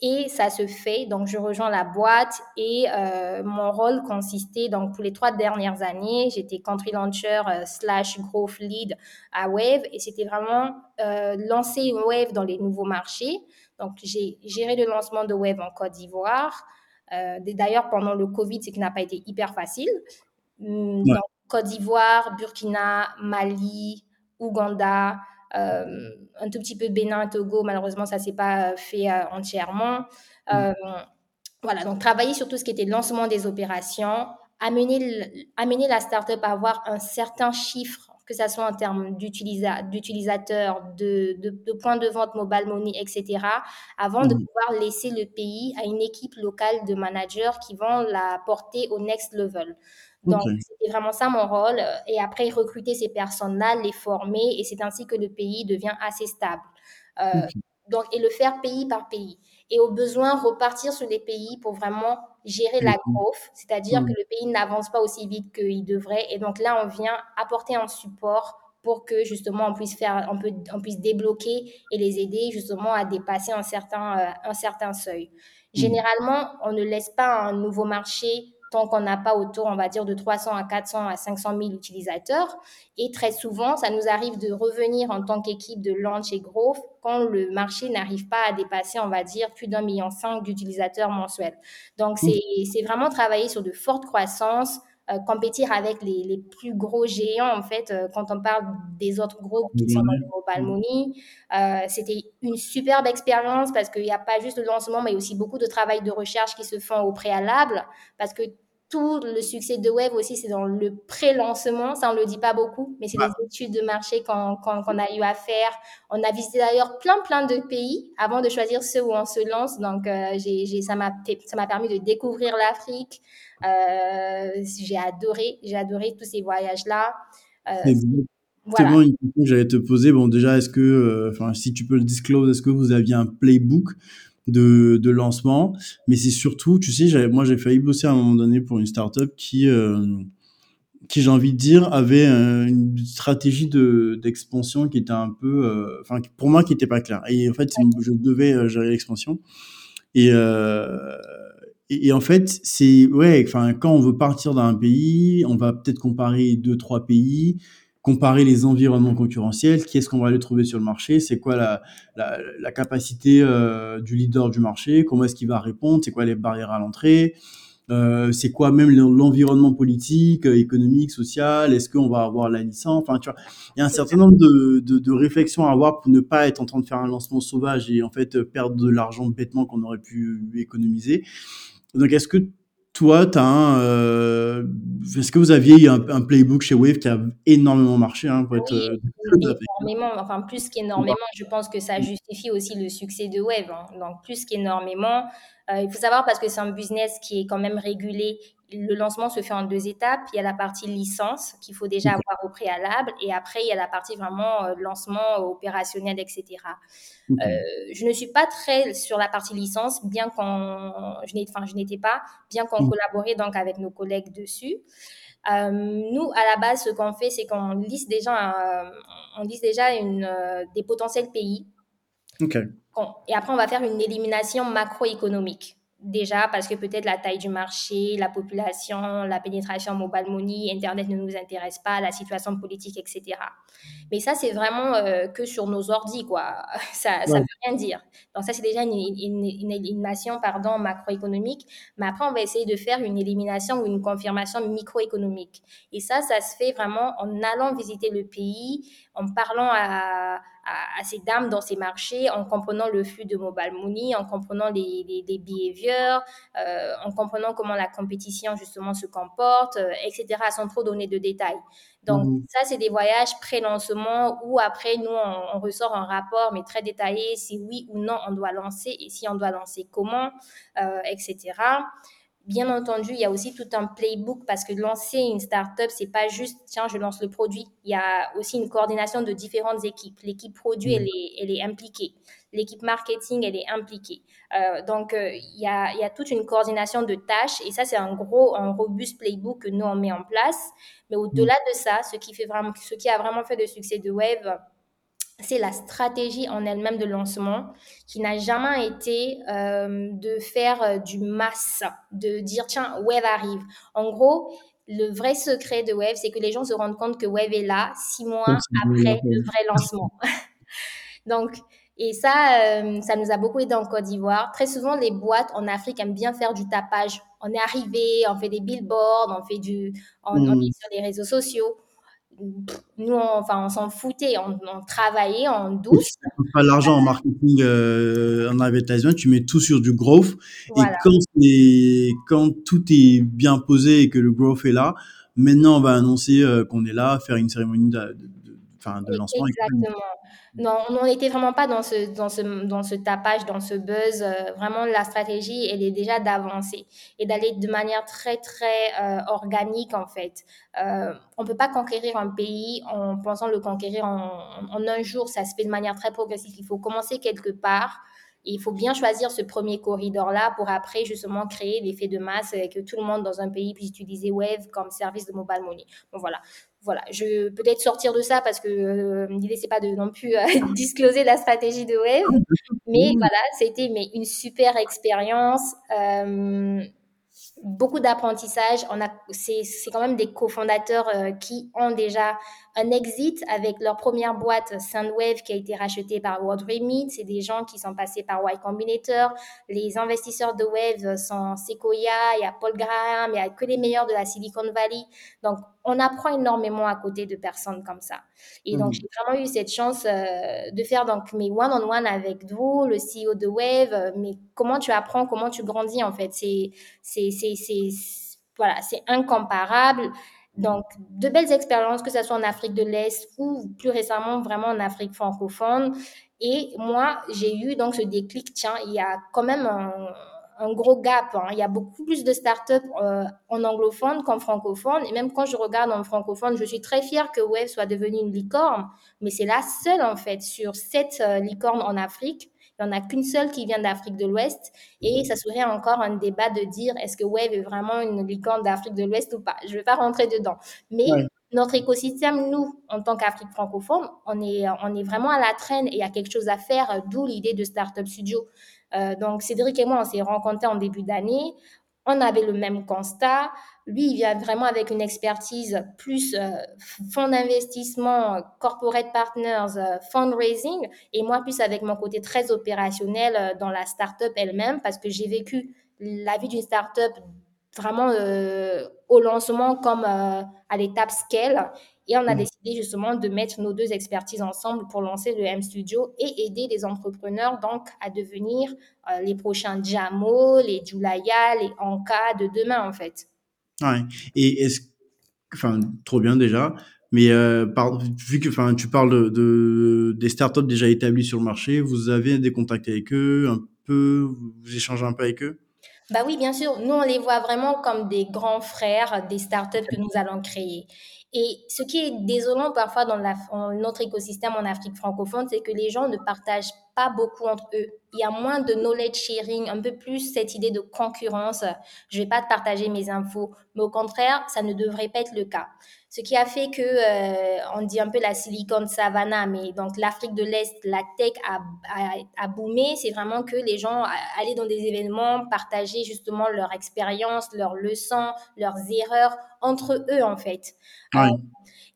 Et ça se fait, donc je rejoins la boîte et euh, mon rôle consistait, donc pour les trois dernières années, j'étais country launcher euh, slash growth lead à Wave et c'était vraiment euh, lancer Wave dans les nouveaux marchés. Donc j'ai géré le lancement de Wave en Côte d'Ivoire. D'ailleurs, pendant le Covid, ce qui n'a pas été hyper facile. Hum, Côte d'Ivoire, Burkina, Mali, Ouganda, euh, un tout petit peu Bénin, Togo, malheureusement, ça ne s'est pas fait euh, entièrement. Mm. Euh, voilà, donc travailler sur tout ce qui était lancement des opérations, amener, amener la startup à avoir un certain chiffre, que ce soit en termes d'utilisateurs, de, de, de, points de vente mobile money, etc., avant de mm. pouvoir laisser le pays à une équipe locale de managers qui vont la porter au next level. Donc, c'était vraiment ça mon rôle. Et après, recruter ces personnes-là, les former, et c'est ainsi que le pays devient assez stable. Euh, donc, et le faire pays par pays. Et au besoin, repartir sur les pays pour vraiment gérer la growth, c'est-à-dire que le pays n'avance pas aussi vite qu'il devrait. Et donc là, on vient apporter un support pour que justement on puisse faire, on, peut, on puisse débloquer et les aider justement à dépasser un certain, euh, un certain seuil. Généralement, on ne laisse pas un nouveau marché tant qu'on n'a pas autour, on va dire, de 300 à 400 à 500 000 utilisateurs. Et très souvent, ça nous arrive de revenir en tant qu'équipe de launch et growth quand le marché n'arrive pas à dépasser, on va dire, plus d'un million cinq d'utilisateurs mensuels. Donc, c'est vraiment travailler sur de fortes croissances, euh, compétir avec les, les, plus gros géants, en fait, euh, quand on parle des autres groupes qui sont dans le mobile money. Euh, C'était une superbe expérience parce qu'il n'y a pas juste le lancement, mais aussi beaucoup de travail de recherche qui se font au préalable parce que tout le succès de Web aussi, c'est dans le pré-lancement. Ça, on ne le dit pas beaucoup, mais c'est des études de marché qu'on a eu à faire. On a visité d'ailleurs plein, plein de pays avant de choisir ceux où on se lance. Donc, euh, ça m'a permis de découvrir l'Afrique. Euh, j'ai adoré, j'ai adoré tous ces voyages-là. Euh, Exactement une question que j'allais te poser. Bon, déjà, est-ce que, euh, enfin, si tu peux le disclose, est-ce que vous aviez un playbook de, de lancement, mais c'est surtout, tu sais, moi j'ai failli bosser à un moment donné pour une startup qui, euh, qui j'ai envie de dire, avait une stratégie de d'expansion qui était un peu, euh, enfin pour moi qui était pas claire. Et en fait, je devais euh, gérer l'expansion. Et, et, et, en fait, c'est ouais, enfin quand on veut partir d'un pays, on va peut-être comparer deux trois pays comparer les environnements concurrentiels, qui est-ce qu'on va aller trouver sur le marché, c'est quoi la, la, la capacité euh, du leader du marché, comment est-ce qu'il va répondre, c'est quoi les barrières à l'entrée, euh, c'est quoi même l'environnement politique, euh, économique, social, est-ce qu'on va avoir la licence, enfin tu vois, il y a un certain nombre de, de, de, réflexions à avoir pour ne pas être en train de faire un lancement sauvage et en fait perdre de l'argent bêtement qu'on aurait pu économiser. Donc est-ce que toi, tu un. Euh, est-ce que vous aviez un, un, playbook chez Wave qui a énormément marché hein, pour être, oui, euh, énormément, enfin plus qu'énormément, je pense que ça justifie aussi le succès de Wave. Hein. Donc plus qu'énormément, euh, il faut savoir parce que c'est un business qui est quand même régulé le lancement se fait en deux étapes. Il y a la partie licence qu'il faut déjà avoir au préalable et après, il y a la partie vraiment euh, lancement opérationnel, etc. Euh, je ne suis pas très sur la partie licence, bien qu'on, je enfin, je n'étais pas, bien qu'on mm. collaborait donc avec nos collègues dessus. Euh, nous, à la base, ce qu'on fait, c'est qu'on liste déjà, on liste déjà une, des potentiels pays. Et après, on va faire une élimination macroéconomique déjà parce que peut-être la taille du marché, la population, la pénétration mobile money, Internet ne nous intéresse pas, la situation politique, etc. Mais ça, c'est vraiment euh, que sur nos ordis, quoi. Ça ne veut rien dire. Donc ça, c'est déjà une, une, élimination pardon, macroéconomique. Mais après, on va essayer de faire une élimination ou une confirmation microéconomique. Et ça, ça se fait vraiment en allant visiter le pays, en parlant à, à, ces dames dans ces marchés, en comprenant le flux de mobile money, en comprenant les, les, les behaviors, euh, en comprenant comment la compétition justement se comporte, euh, etc., sans trop donner de détails. Donc, mmh. ça, c'est des voyages pré-lancement où après, nous, on, ressort un rapport, mais très détaillé, si oui ou non on doit lancer et si on doit lancer comment, euh, etc. Bien entendu, il y a aussi tout un playbook parce que lancer une startup, c'est pas juste tiens, je lance le produit. Il y a aussi une coordination de différentes équipes. L'équipe produit, elle est, elle est impliquée. L'équipe marketing, elle est impliquée. Euh, donc, euh, il, y a, il y a toute une coordination de tâches et ça, c'est un gros, un robuste playbook que nous, on met en place. Mais au-delà de ça, ce qui, fait vraiment, ce qui a vraiment fait le succès de Wave, c'est la stratégie en elle-même de lancement qui n'a jamais été euh, de faire euh, du masse, de dire tiens, Wave arrive. En gros, le vrai secret de Wave, c'est que les gens se rendent compte que Wave est là six mois après le vrai lancement. Donc, et ça, euh, ça nous a beaucoup aidé en Côte d'Ivoire. Très souvent, les boîtes en Afrique aiment bien faire du tapage. On est arrivé, on fait des billboards, on fait du, on, on est sur les réseaux sociaux nous, on, enfin, on s'en foutait, on, travaillait en douce. Tu pas l'argent en marketing euh, en advertisement, tu mets tout sur du growth. Et quand, quand tout est bien posé et que le growth est là, maintenant on va annoncer euh, qu'on est là, faire une cérémonie de, de lancement. Exactement. Non, on n'était vraiment pas dans ce, dans, ce, dans ce tapage, dans ce buzz. Euh, vraiment, la stratégie, elle est déjà d'avancer et d'aller de manière très, très euh, organique, en fait. Euh, on ne peut pas conquérir un pays en pensant le conquérir en, en, un jour. Ça se fait de manière très progressive. Il faut commencer quelque part. Il faut bien choisir ce premier corridor-là pour après justement créer l'effet de masse et que tout le monde dans un pays puisse utiliser Wave comme service de mobile money. Bon voilà, voilà, je peut-être sortir de ça parce que euh, l'idée c'est pas de non plus euh, discloser la stratégie de Wave, mais voilà, c'était mais une super expérience. Euh, beaucoup d'apprentissage. On a, c'est, c'est quand même des cofondateurs euh, qui ont déjà un exit avec leur première boîte Soundwave qui a été rachetée par World Remit. C'est des gens qui sont passés par Y Combinator. Les investisseurs de Wave sont Sequoia, il y a Paul Graham, il y a que les meilleurs de la Silicon Valley. Donc, on apprend énormément à côté de personnes comme ça. Et donc, mmh. j'ai vraiment eu cette chance euh, de faire donc mes one-on-one avec vous, le CEO de Wave. Mais comment tu apprends, comment tu grandis en fait, c'est, c'est, c'est, c'est voilà, c'est incomparable. Donc, de belles expériences, que ce soit en Afrique de l'Est ou plus récemment vraiment en Afrique francophone. Et moi, j'ai eu donc ce déclic, tiens, il y a quand même un, un gros gap. Hein. Il y a beaucoup plus de startups euh, en anglophone qu'en francophone. Et même quand je regarde en francophone, je suis très fière que Wave soit devenue une licorne. Mais c'est la seule, en fait, sur sept euh, licornes en Afrique. Il n'y en a qu'une seule qui vient d'Afrique de l'Ouest. Et ça serait encore un débat de dire est-ce que Wave est vraiment une licorne d'Afrique de l'Ouest ou pas? Je ne vais pas rentrer dedans. Mais notre écosystème, nous, en tant qu'Afrique francophone, on est, on est vraiment à la traîne et il y a quelque chose à faire, d'où l'idée de Startup Studio. Euh, donc, Cédric et moi, on s'est rencontrés en début d'année. On avait le même constat. Lui, il vient vraiment avec une expertise plus euh, fonds d'investissement, corporate partners, euh, fundraising, et moi plus avec mon côté très opérationnel dans la startup elle-même, parce que j'ai vécu la vie d'une startup vraiment au lancement comme à l'étape scale. Et on a mmh. décidé justement de mettre nos deux expertises ensemble pour lancer le M Studio et aider les entrepreneurs donc à devenir euh, les prochains Jamo, les Julaya, les Anka de demain en fait. Ouais. Et est-ce, enfin, trop bien déjà. Mais euh, par, vu que enfin, tu parles de, de, des startups déjà établies sur le marché, vous avez des contacts avec eux, un peu, vous échangez un peu avec eux? Bah oui, bien sûr. Nous, on les voit vraiment comme des grands frères des startups que nous allons créer. Et ce qui est désolant parfois dans, notre écosystème en Afrique francophone, c'est que les gens ne partagent pas beaucoup entre eux. Il y a moins de knowledge sharing, un peu plus cette idée de concurrence. Je vais pas te partager mes infos, mais au contraire, ça ne devrait pas être le cas. Ce qui a fait que, euh, on dit un peu la Silicon Savannah, mais donc l'Afrique de l'Est, la tech a, a, a boomé. C'est vraiment que les gens allaient dans des événements, partager justement leur expérience, leurs leçons, leurs erreurs entre eux en fait. Euh,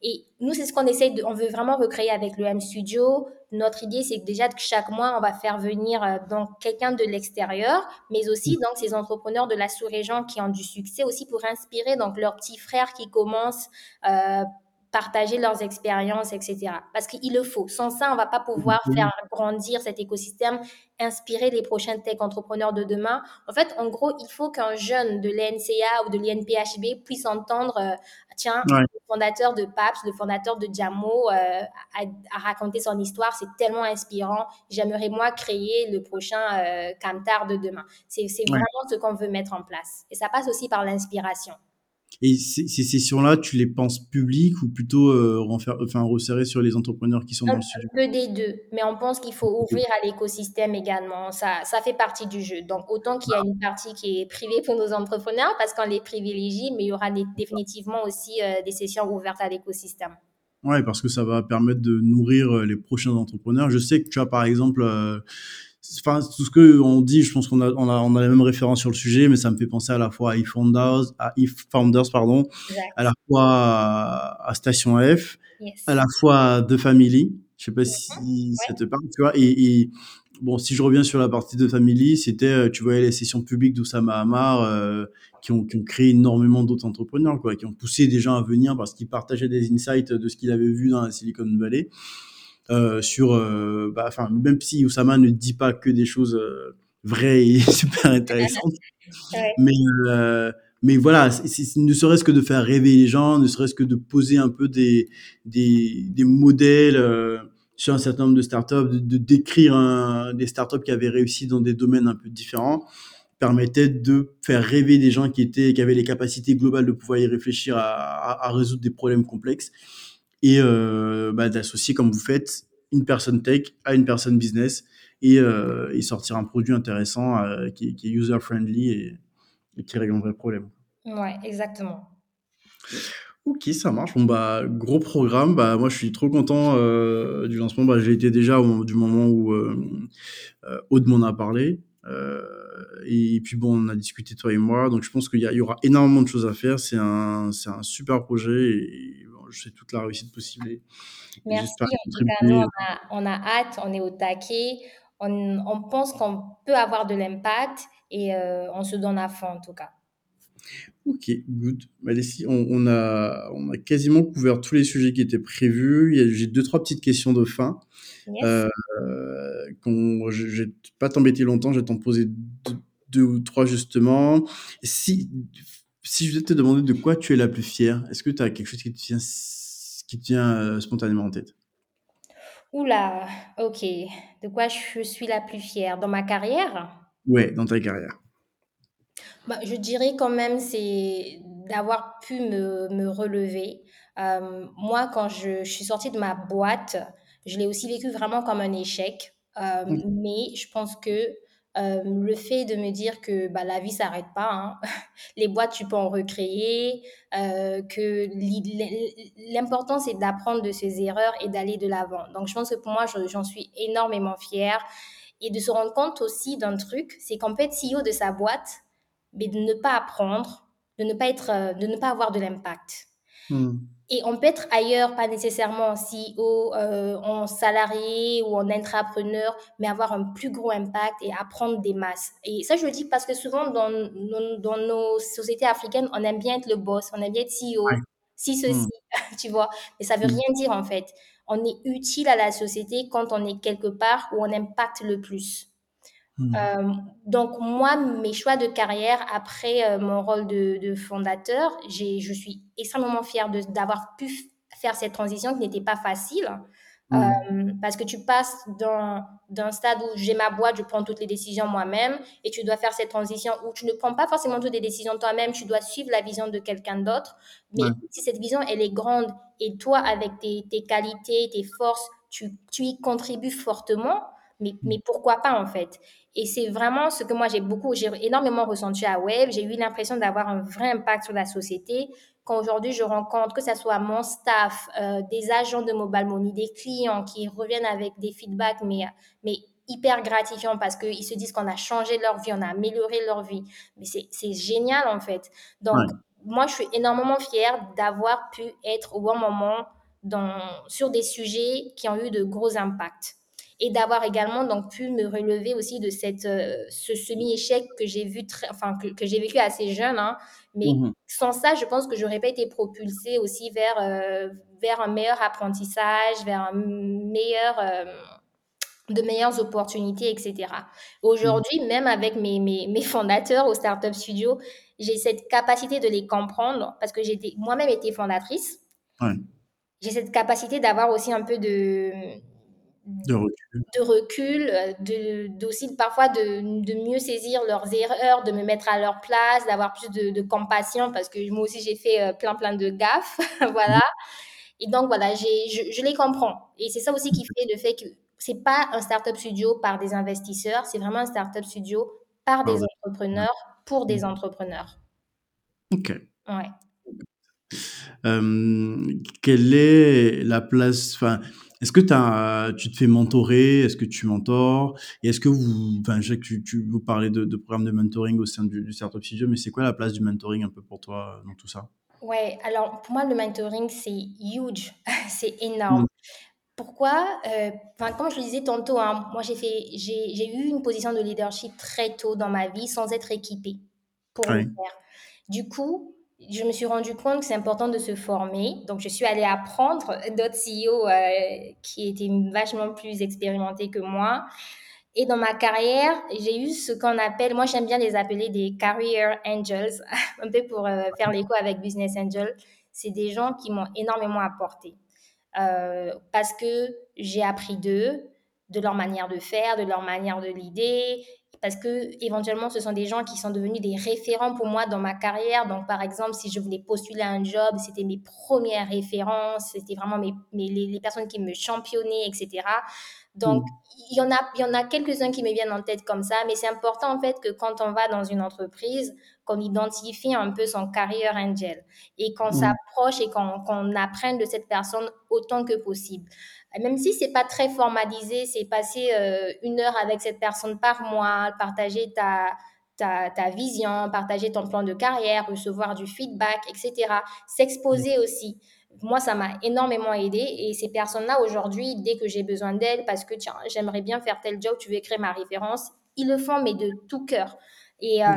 et nous, c'est ce qu'on essaie de, on veut vraiment recréer avec le M Studio. Notre idée, c'est que déjà que chaque mois, on va faire venir euh, donc quelqu'un de l'extérieur, mais aussi mm. donc ces entrepreneurs de la sous-région qui ont du succès aussi pour inspirer donc leurs petits frères qui commencent euh, partager leurs expériences, etc. Parce qu'il le faut. Sans ça, on va pas pouvoir faire grandir cet écosystème, inspirer les prochains tech entrepreneurs de demain. En fait, en gros, il faut qu'un jeune de l'NCA ou de l'INPHB puisse entendre, euh, tiens, le fondateur de PAPS, le fondateur de Jamo, euh, a, raconté son histoire. C'est tellement inspirant. J'aimerais, moi, créer le prochain euh, Cantar de demain. C'est vraiment ce qu'on veut mettre en place. Et ça passe aussi par l'inspiration. Et ces, sessions-là, tu les penses publiques ou plutôt euh, enfin, resserrer sur les entrepreneurs qui sont dans le studio Un peu des deux, mais on pense qu'il faut ouvrir à l'écosystème également. Ça, ça fait partie du jeu. Donc, autant qu'il y a une partie qui est privée pour nos entrepreneurs parce qu'on les privilégie, mais il y aura définitivement aussi euh, des sessions ouvertes à l'écosystème. Ouais, parce que ça va permettre de nourrir les prochains entrepreneurs. Je sais que tu as par exemple, enfin tout ce que on dit, je pense qu'on a, on a, on a la même référence sur le sujet, mais ça me fait penser à la fois à eFounders, à eFounders pardon, à la fois à, Station F, à la fois à The Family. Je sais pas mm-hmm. si ça te parle, tu vois. Et, et, bon, si je reviens sur la partie de Family, c'était, tu voyais les sessions publiques d'Oussama Hamar, euh, qui ont, qui ont créé énormément d'autres entrepreneurs, quoi, qui ont poussé des gens à venir parce qu'ils partageaient des insights de ce qu'ils avaient vu dans la Silicon Valley. Euh, sur, euh, bah, enfin, même si Oussama ne dit pas que des choses euh, vraies et super intéressantes, mais mais voilà, ne serait-ce que de faire rêver les gens, ne serait-ce que de poser un peu des des, des modèles sur un certain nombre de startups, de, de décrire un, des startups qui avaient réussi dans des domaines un peu différents permettait de faire rêver des gens qui étaient qui avaient les capacités globales de pouvoir y réfléchir à, à, résoudre des problèmes complexes et euh, bah, d'associer comme vous faites une personne tech à une personne business et, euh, et sortir un produit intéressant euh, qui, qui, est user friendly et, et, qui règle un vrai problème. Ouais, exactement. Ok, ça marche. Bon bah gros programme. Bah moi je suis trop content euh, du lancement. Bah j'ai été déjà au, du moment où euh, Aude m'en a parlé. Euh, et puis bon, on a discuté toi et moi, donc je pense qu'il y, y, aura énormément de choses à faire. C'est un, un super projet et sais toute la réussite possible. Merci. En tout cas, nous, on a, on a, hâte, on est au taquet, on, on pense qu'on peut avoir de l'impact et euh, on se donne à fond en tout cas. Ok, good. Bah, on, on, a, on a quasiment couvert tous les sujets qui étaient prévus. J'ai deux, trois petites questions de fin. Yes. Euh, je vais pas t'embêter longtemps, je vais t'en poser deux, ou trois justement. Si, si je devais te demander de quoi tu es la plus fière, est-ce que tu as quelque chose qui te vient, qui te vient euh, spontanément en tête? Oula, ok. De quoi je suis la plus fière? Dans ma carrière? Ouais, dans ta carrière. Bah, je dirais quand même c'est d'avoir pu me, me relever. Euh, moi, quand je, je, suis sortie de ma boîte, je l'ai aussi vécu vraiment comme un échec. Euh, mmh. Mais je pense que euh, le fait de me dire que bah, la vie s'arrête pas, hein. les boîtes tu peux en recréer, euh, que l'important c'est d'apprendre de ses erreurs et d'aller de l'avant. Donc je pense que pour moi j'en suis énormément fière et de se rendre compte aussi d'un truc, c'est qu'on peut être CEO de sa boîte, mais de ne pas apprendre, de ne pas être, de ne pas avoir de l'impact. Mmh. Et on peut être ailleurs, pas nécessairement en CEO, euh, en salarié ou en intrapreneur, mais avoir un plus gros impact et apprendre des masses. Et ça, je le dis parce que souvent, dans, dans, dans nos sociétés africaines, on aime bien être le boss, on aime bien être CEO, ouais. si ceci, mmh. tu vois. Mais ça veut mmh. rien dire, en fait. On est utile à la société quand on est quelque part où on impacte le plus. Mmh. Euh, donc moi, mes choix de carrière après euh, mon rôle de, de fondateur, je suis extrêmement fière d'avoir pu faire cette transition qui n'était pas facile. Mmh. Euh, parce que tu passes d'un stade où j'ai ma boîte, je prends toutes les décisions moi-même, et tu dois faire cette transition où tu ne prends pas forcément toutes les décisions toi-même, tu dois suivre la vision de quelqu'un d'autre. Mais ouais. si cette vision, elle est grande, et toi, avec tes, tes qualités, tes forces, tu, tu y contribues fortement, mais, mais pourquoi pas en fait? Et c'est vraiment ce que moi j'ai beaucoup, j'ai énormément ressenti à Web. J'ai eu l'impression d'avoir un vrai impact sur la société. Quand aujourd'hui je rencontre, que ce soit mon staff, euh, des agents de Mobile Money, des clients qui reviennent avec des feedbacks, mais, mais hyper gratifiants parce qu'ils se disent qu'on a changé leur vie, on a amélioré leur vie. Mais c'est génial en fait. Donc, ouais. moi je suis énormément fière d'avoir pu être au bon moment dans, sur des sujets qui ont eu de gros impacts et d'avoir également donc pu me relever aussi de cette euh, ce semi-échec que j'ai vu très enfin que, que j'ai vécu assez jeune hein. mais mmh. sans ça je pense que j'aurais pas été propulsée aussi vers euh, vers un meilleur apprentissage vers un meilleur euh, de meilleures opportunités etc aujourd'hui mmh. même avec mes, mes, mes fondateurs au Startup Studio j'ai cette capacité de les comprendre parce que j'ai moi-même été fondatrice ouais. j'ai cette capacité d'avoir aussi un peu de de recul, de recul de, d'aussi parfois de, de, mieux saisir leurs erreurs, de me mettre à leur place, d'avoir plus de, de, compassion parce que moi aussi j'ai fait plein plein de gaffes, voilà. Et donc voilà, j'ai, je, je, les comprends. Et c'est ça aussi qui fait le fait que c'est pas un startup studio par des investisseurs, c'est vraiment un startup studio par des ah ouais. entrepreneurs pour des entrepreneurs. Ok. Ouais. quelle est la place, enfin, est-ce que as, tu te fais mentorer? Est-ce que tu mentors? Et est-ce que vous, enfin, je sais que tu, tu vous parlez de, de programme de mentoring au sein du, du Startup Studio, mais c'est quoi la place du mentoring un peu pour toi dans tout ça? Ouais, alors pour moi, le mentoring, c'est huge, c'est énorme. Mmh. Pourquoi? Euh, Comme je le disais tantôt, hein, moi j'ai fait, j'ai eu une position de leadership très tôt dans ma vie sans être équipée pour le faire. Du coup, je me suis rendu compte que c'est important de se former. Donc, je suis allée apprendre d'autres CEO euh, qui étaient vachement plus expérimentés que moi. Et dans ma carrière, j'ai eu ce qu'on appelle, moi j'aime bien les appeler des career angels, un peu pour euh, faire l'écho avec Business Angel. C'est des gens qui m'ont énormément apporté. Euh, parce que j'ai appris d'eux, de leur manière de faire, de leur manière de l'idée, parce que éventuellement ce sont des gens qui sont devenus des référents pour moi dans ma carrière. Donc par exemple, si je voulais postuler à un job, c'était mes premières références, c'était vraiment mes, les, personnes qui me championnaient, etc. Donc mmh. il y en a, il y en a quelques-uns qui me viennent en tête comme ça, mais c'est important en fait que quand on va dans une entreprise, qu'on identifie un peu son career angel et qu'on mmh. s'approche et qu'on apprenne de cette personne autant que possible. Même si c'est pas très formalisé, c'est passer euh, une heure avec cette personne par mois, partager ta, ta, ta, vision, partager ton plan de carrière, recevoir du feedback, etc. S'exposer aussi. Moi, ça m'a énormément aidé et ces personnes-là, aujourd'hui, dès que j'ai besoin d'elles, parce que tiens, j'aimerais bien faire tel job, tu veux écrire ma référence, ils le font, mais de tout cœur. Et euh,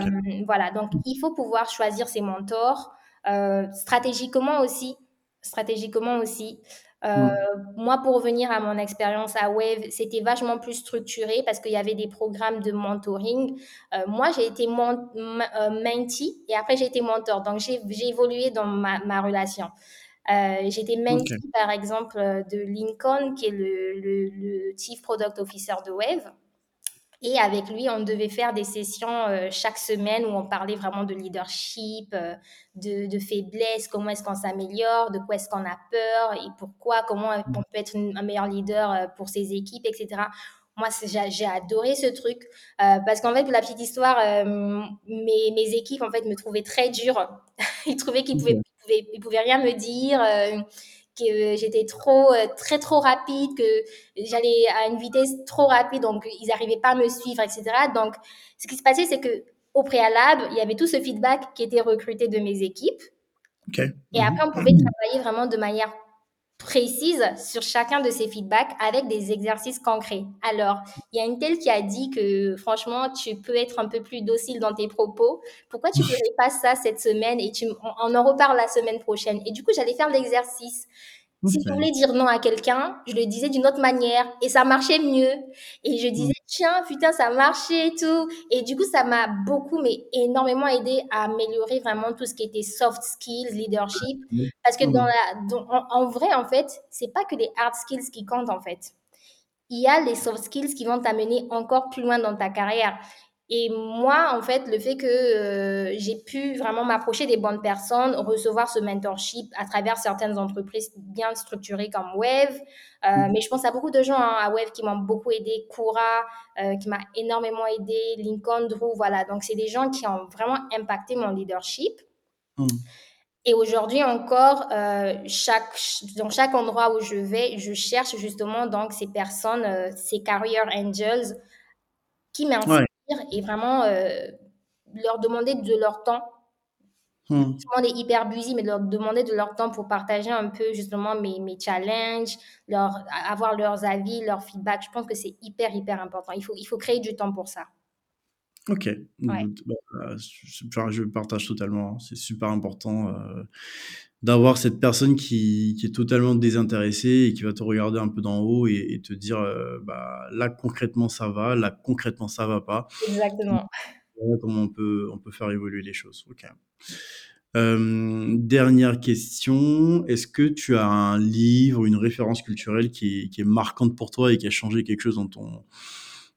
voilà, donc il faut pouvoir choisir ses mentors euh, stratégiquement aussi. Stratégiquement aussi. Euh, moi, pour revenir à mon expérience à Wave, c'était vachement plus structuré parce qu'il y avait des programmes de mentoring. moi, j'ai été mon, mentee et après j'ai été mentor. Donc, j'ai évolué dans ma, ma relation. j'ai été mentee, par exemple, de Lincoln, qui est le, le, le, Chief Product Officer de Wave. Et avec lui, on devait faire des sessions euh, chaque semaine où on parlait vraiment de leadership, euh, de, de, faiblesse, comment est-ce qu'on s'améliore, de quoi est-ce qu'on a peur et pourquoi, comment on peut être un meilleur leader euh, pour ses équipes, etc. Moi, j'ai adoré ce truc parce qu'en fait, pour la petite histoire, mes, mes, équipes en fait me trouvaient très dure. ils trouvaient qu'ils pouvaient, pouvaient, ils pouvaient, rien me dire que j'étais trop, euh, très trop rapide, que j'allais à une vitesse trop rapide, donc ils n'arrivaient pas à me suivre, etc. Donc, ce qui se passait, c'est que au préalable, il y avait tout ce feedback qui était recruté de mes équipes. Et après, on pouvait travailler vraiment de manière précise sur chacun de ces feedbacks avec des exercices concrets. Alors, il y a une telle qui a dit que franchement, tu peux être un peu plus docile dans tes propos. Pourquoi tu ne ferais pas ça cette semaine et tu, on en reparle la semaine prochaine Et du coup, j'allais faire l'exercice. Si je voulais dire non à quelqu'un, je le disais d'une autre manière et ça marchait mieux. Et je disais, tiens, putain, ça marchait et tout. Et du coup, ça m'a beaucoup, mais énormément aidé à améliorer vraiment tout ce qui était soft skills, leadership. Parce que dans la, en, vrai, en fait, c'est pas que les hard skills qui comptent, en fait. Il y a les soft skills qui vont t'amener encore plus loin dans ta carrière. Et moi, en fait, le fait que euh, j'ai pu vraiment m'approcher des bonnes personnes, recevoir ce mentorship à travers certaines entreprises bien structurées comme Wave, euh, mm-hmm. mais je pense à beaucoup de gens hein, à Wave qui m'ont beaucoup aidé, Koura, euh, qui m'a énormément aidé, Lincoln, Drew, voilà. Donc, c'est des gens qui ont vraiment impacté mon leadership. Mm. Et aujourd'hui encore, chaque, dans chaque endroit où je vais, je cherche justement donc ces personnes, ces career angels qui m'inspirent et vraiment euh, leur demander de leur temps. Hmm. Tout le monde est hyper busy, mais leur demander de leur temps pour partager un peu justement mes, mes challenges, leur, avoir leurs avis, leurs feedback. Je pense que c'est hyper, hyper important. Il faut, il faut créer du temps pour ça. Ok, bah, je partage totalement. Hein. C'est super important. Euh, d'avoir cette personne qui, qui, est totalement désintéressée et qui va te regarder un peu d'en haut et, te dire euh, bah, là concrètement ça va, là concrètement ça va pas. Exactement. Voilà comment on peut, on peut faire évoluer les choses. Ok. Euh, dernière question, est-ce que tu as un livre, une référence culturelle qui est, qui est, marquante pour toi et qui a changé quelque chose dans, ton,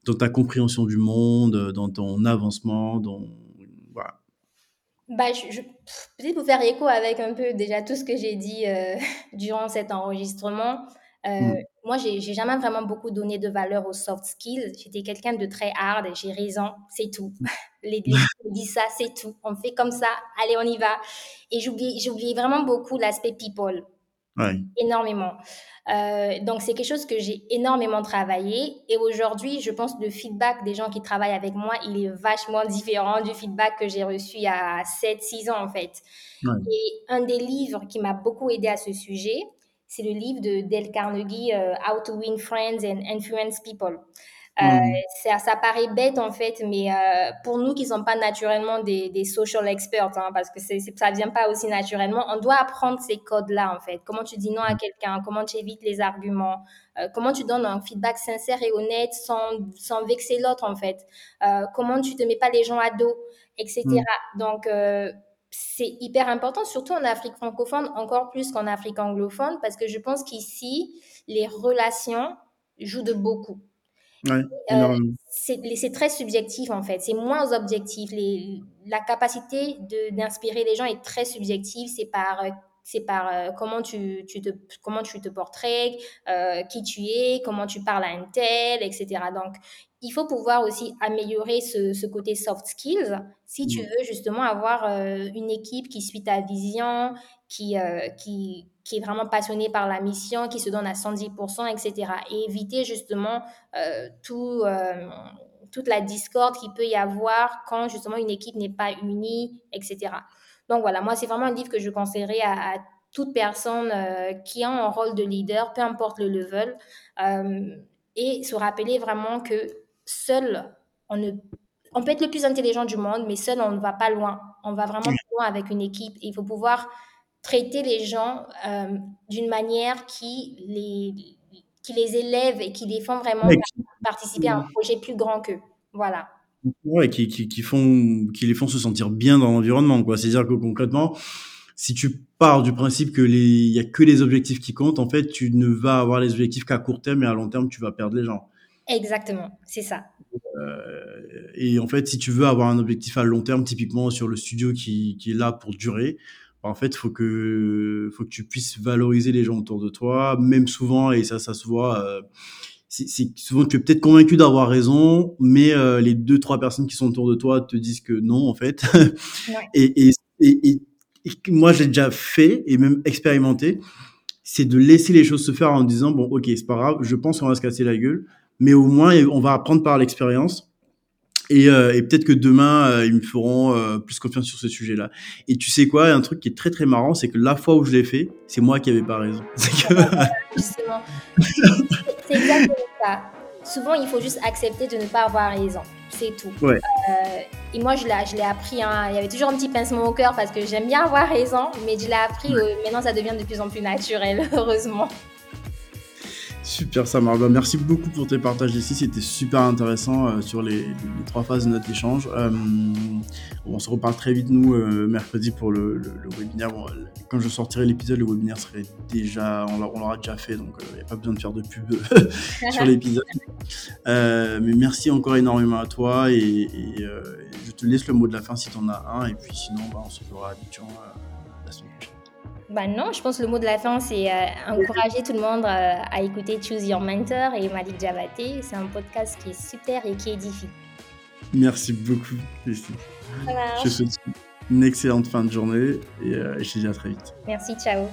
dans ta compréhension du monde, dans ton avancement, dans, bah, je, peut-être pour faire écho avec un peu déjà tout ce que j'ai dit euh, durant cet enregistrement, Mm. Moi, j'ai jamais vraiment beaucoup donné de valeur aux soft skills. J'étais quelqu'un de très hard. J'ai raison, c'est tout. les, les disent ça, c'est tout. On fait comme ça. Allez, on y va. Et j'oubliais vraiment beaucoup l'aspect people. Énormément. Euh, donc, c'est quelque chose que j'ai énormément travaillé. Et aujourd'hui, je pense que le feedback des gens qui travaillent avec moi, il est vachement différent du feedback que j'ai reçu il y a 7-6 ans, en fait. Et un des livres qui m'a beaucoup aidé à ce sujet, c'est le livre de Dale Carnegie, euh, How to Win Friends and Influence People. Euh, ça, ça, paraît bête en fait, mais euh, pour nous qui ne sommes pas naturellement des, des social experts, hein, parce que c'est, ça ne vient pas aussi naturellement, on doit apprendre ces codes-là en fait. Comment tu dis non à quelqu'un, comment tu évites les arguments, euh, comment tu donnes un feedback sincère et honnête sans, sans vexer l'autre en fait, euh, comment tu te mets pas les gens à dos, etc. Mm. Donc euh, c'est hyper important, surtout en Afrique francophone, encore plus qu'en Afrique anglophone, parce que je pense qu'ici, les relations jouent de beaucoup. Euh, c'est très subjectif en fait, c'est moins objectif. Les, la capacité d'inspirer les gens est très subjective, c'est par euh, par euh, comment tu, tu, te comment tu te portrais, qui tu es, comment tu parles à un tel, etc. Donc il faut pouvoir aussi améliorer ce, ce côté soft skills. Si tu veux justement avoir une équipe qui suit ta vision, qui, qui, qui est vraiment passionné par la mission, qui se donne à 110%, etc. Et éviter justement euh, tout, euh, toute la discorde qu'il peut y avoir quand justement une équipe n'est pas unie, etc. Donc voilà, moi c'est vraiment un livre que je conseillerais à, toute personne euh, qui a un rôle de leader, peu importe le level, et se rappeler vraiment que seul, on ne on peut être le plus intelligent du monde, mais seul, on ne va pas loin. On va vraiment loin avec une équipe. il faut pouvoir traiter les gens euh, d'une manière qui les, qui les élève et qui les font vraiment participer à un projet plus grand qu'eux. Voilà. Ouais, qui, qui, qui, font, qui les font se sentir bien dans l'environnement. quoi. C'est-à-dire que concrètement, si tu pars du principe que les, y a que les objectifs qui comptent, en fait, tu ne vas avoir les objectifs qu'à court terme et à long terme, tu vas perdre les gens. Exactement, c'est ça. Euh, et en fait, si tu veux avoir un objectif à long terme, typiquement sur le studio qui, qui est là pour durer, en fait, faut que faut que tu puisses valoriser les gens autour de toi, même souvent et ça ça se voit. Euh, c'est souvent tu es peut-être convaincu d'avoir raison, mais euh, les deux trois personnes qui sont autour de toi te disent que non en fait. et, et, et, moi j'ai déjà fait et même expérimenté, c'est de laisser les choses se faire en disant bon ok c'est pas grave, je pense qu'on va se casser la gueule, mais au moins on va apprendre par l'expérience et, euh, et peut-être que demain, euh, ils me feront euh, plus confiance sur ce sujet-là. Et tu sais quoi, un truc qui est très très marrant, c'est que la fois où je l'ai fait, c'est moi qui avais pas raison. Justement. c'est exactement ça. Souvent, il faut juste accepter de ne pas avoir raison. C'est tout. Ouais. et moi, je l'ai appris. Hein. Il y avait toujours un petit pincement au cœur parce que j'aime bien avoir raison, mais je l'ai appris. maintenant, ça devient de plus en plus naturel, heureusement. Super Samar, bah, merci beaucoup pour tes partages ici, c'était super intéressant euh, sur les, trois phases de notre échange. Euh, on se reparle très vite nous euh, mercredi pour le, webinaire. quand je sortirai l'épisode, le webinaire serait déjà, on l'aura déjà fait, donc il n'y a pas besoin de faire de pub sur l'épisode. mais merci encore énormément à toi et, je te laisse le mot de la fin si tu en as un, et puis sinon bah, on se semaine prochaine. Bah non, je pense que le mot de la fin, c'est euh, encourager tout le monde euh, à écouter Choose Your Mentor et Malik Jabate. C'est un podcast qui est super et qui édifie. Merci beaucoup, Lucie. Je te souhaite une excellente fin de journée et euh, je te dis à très vite. Merci, ciao.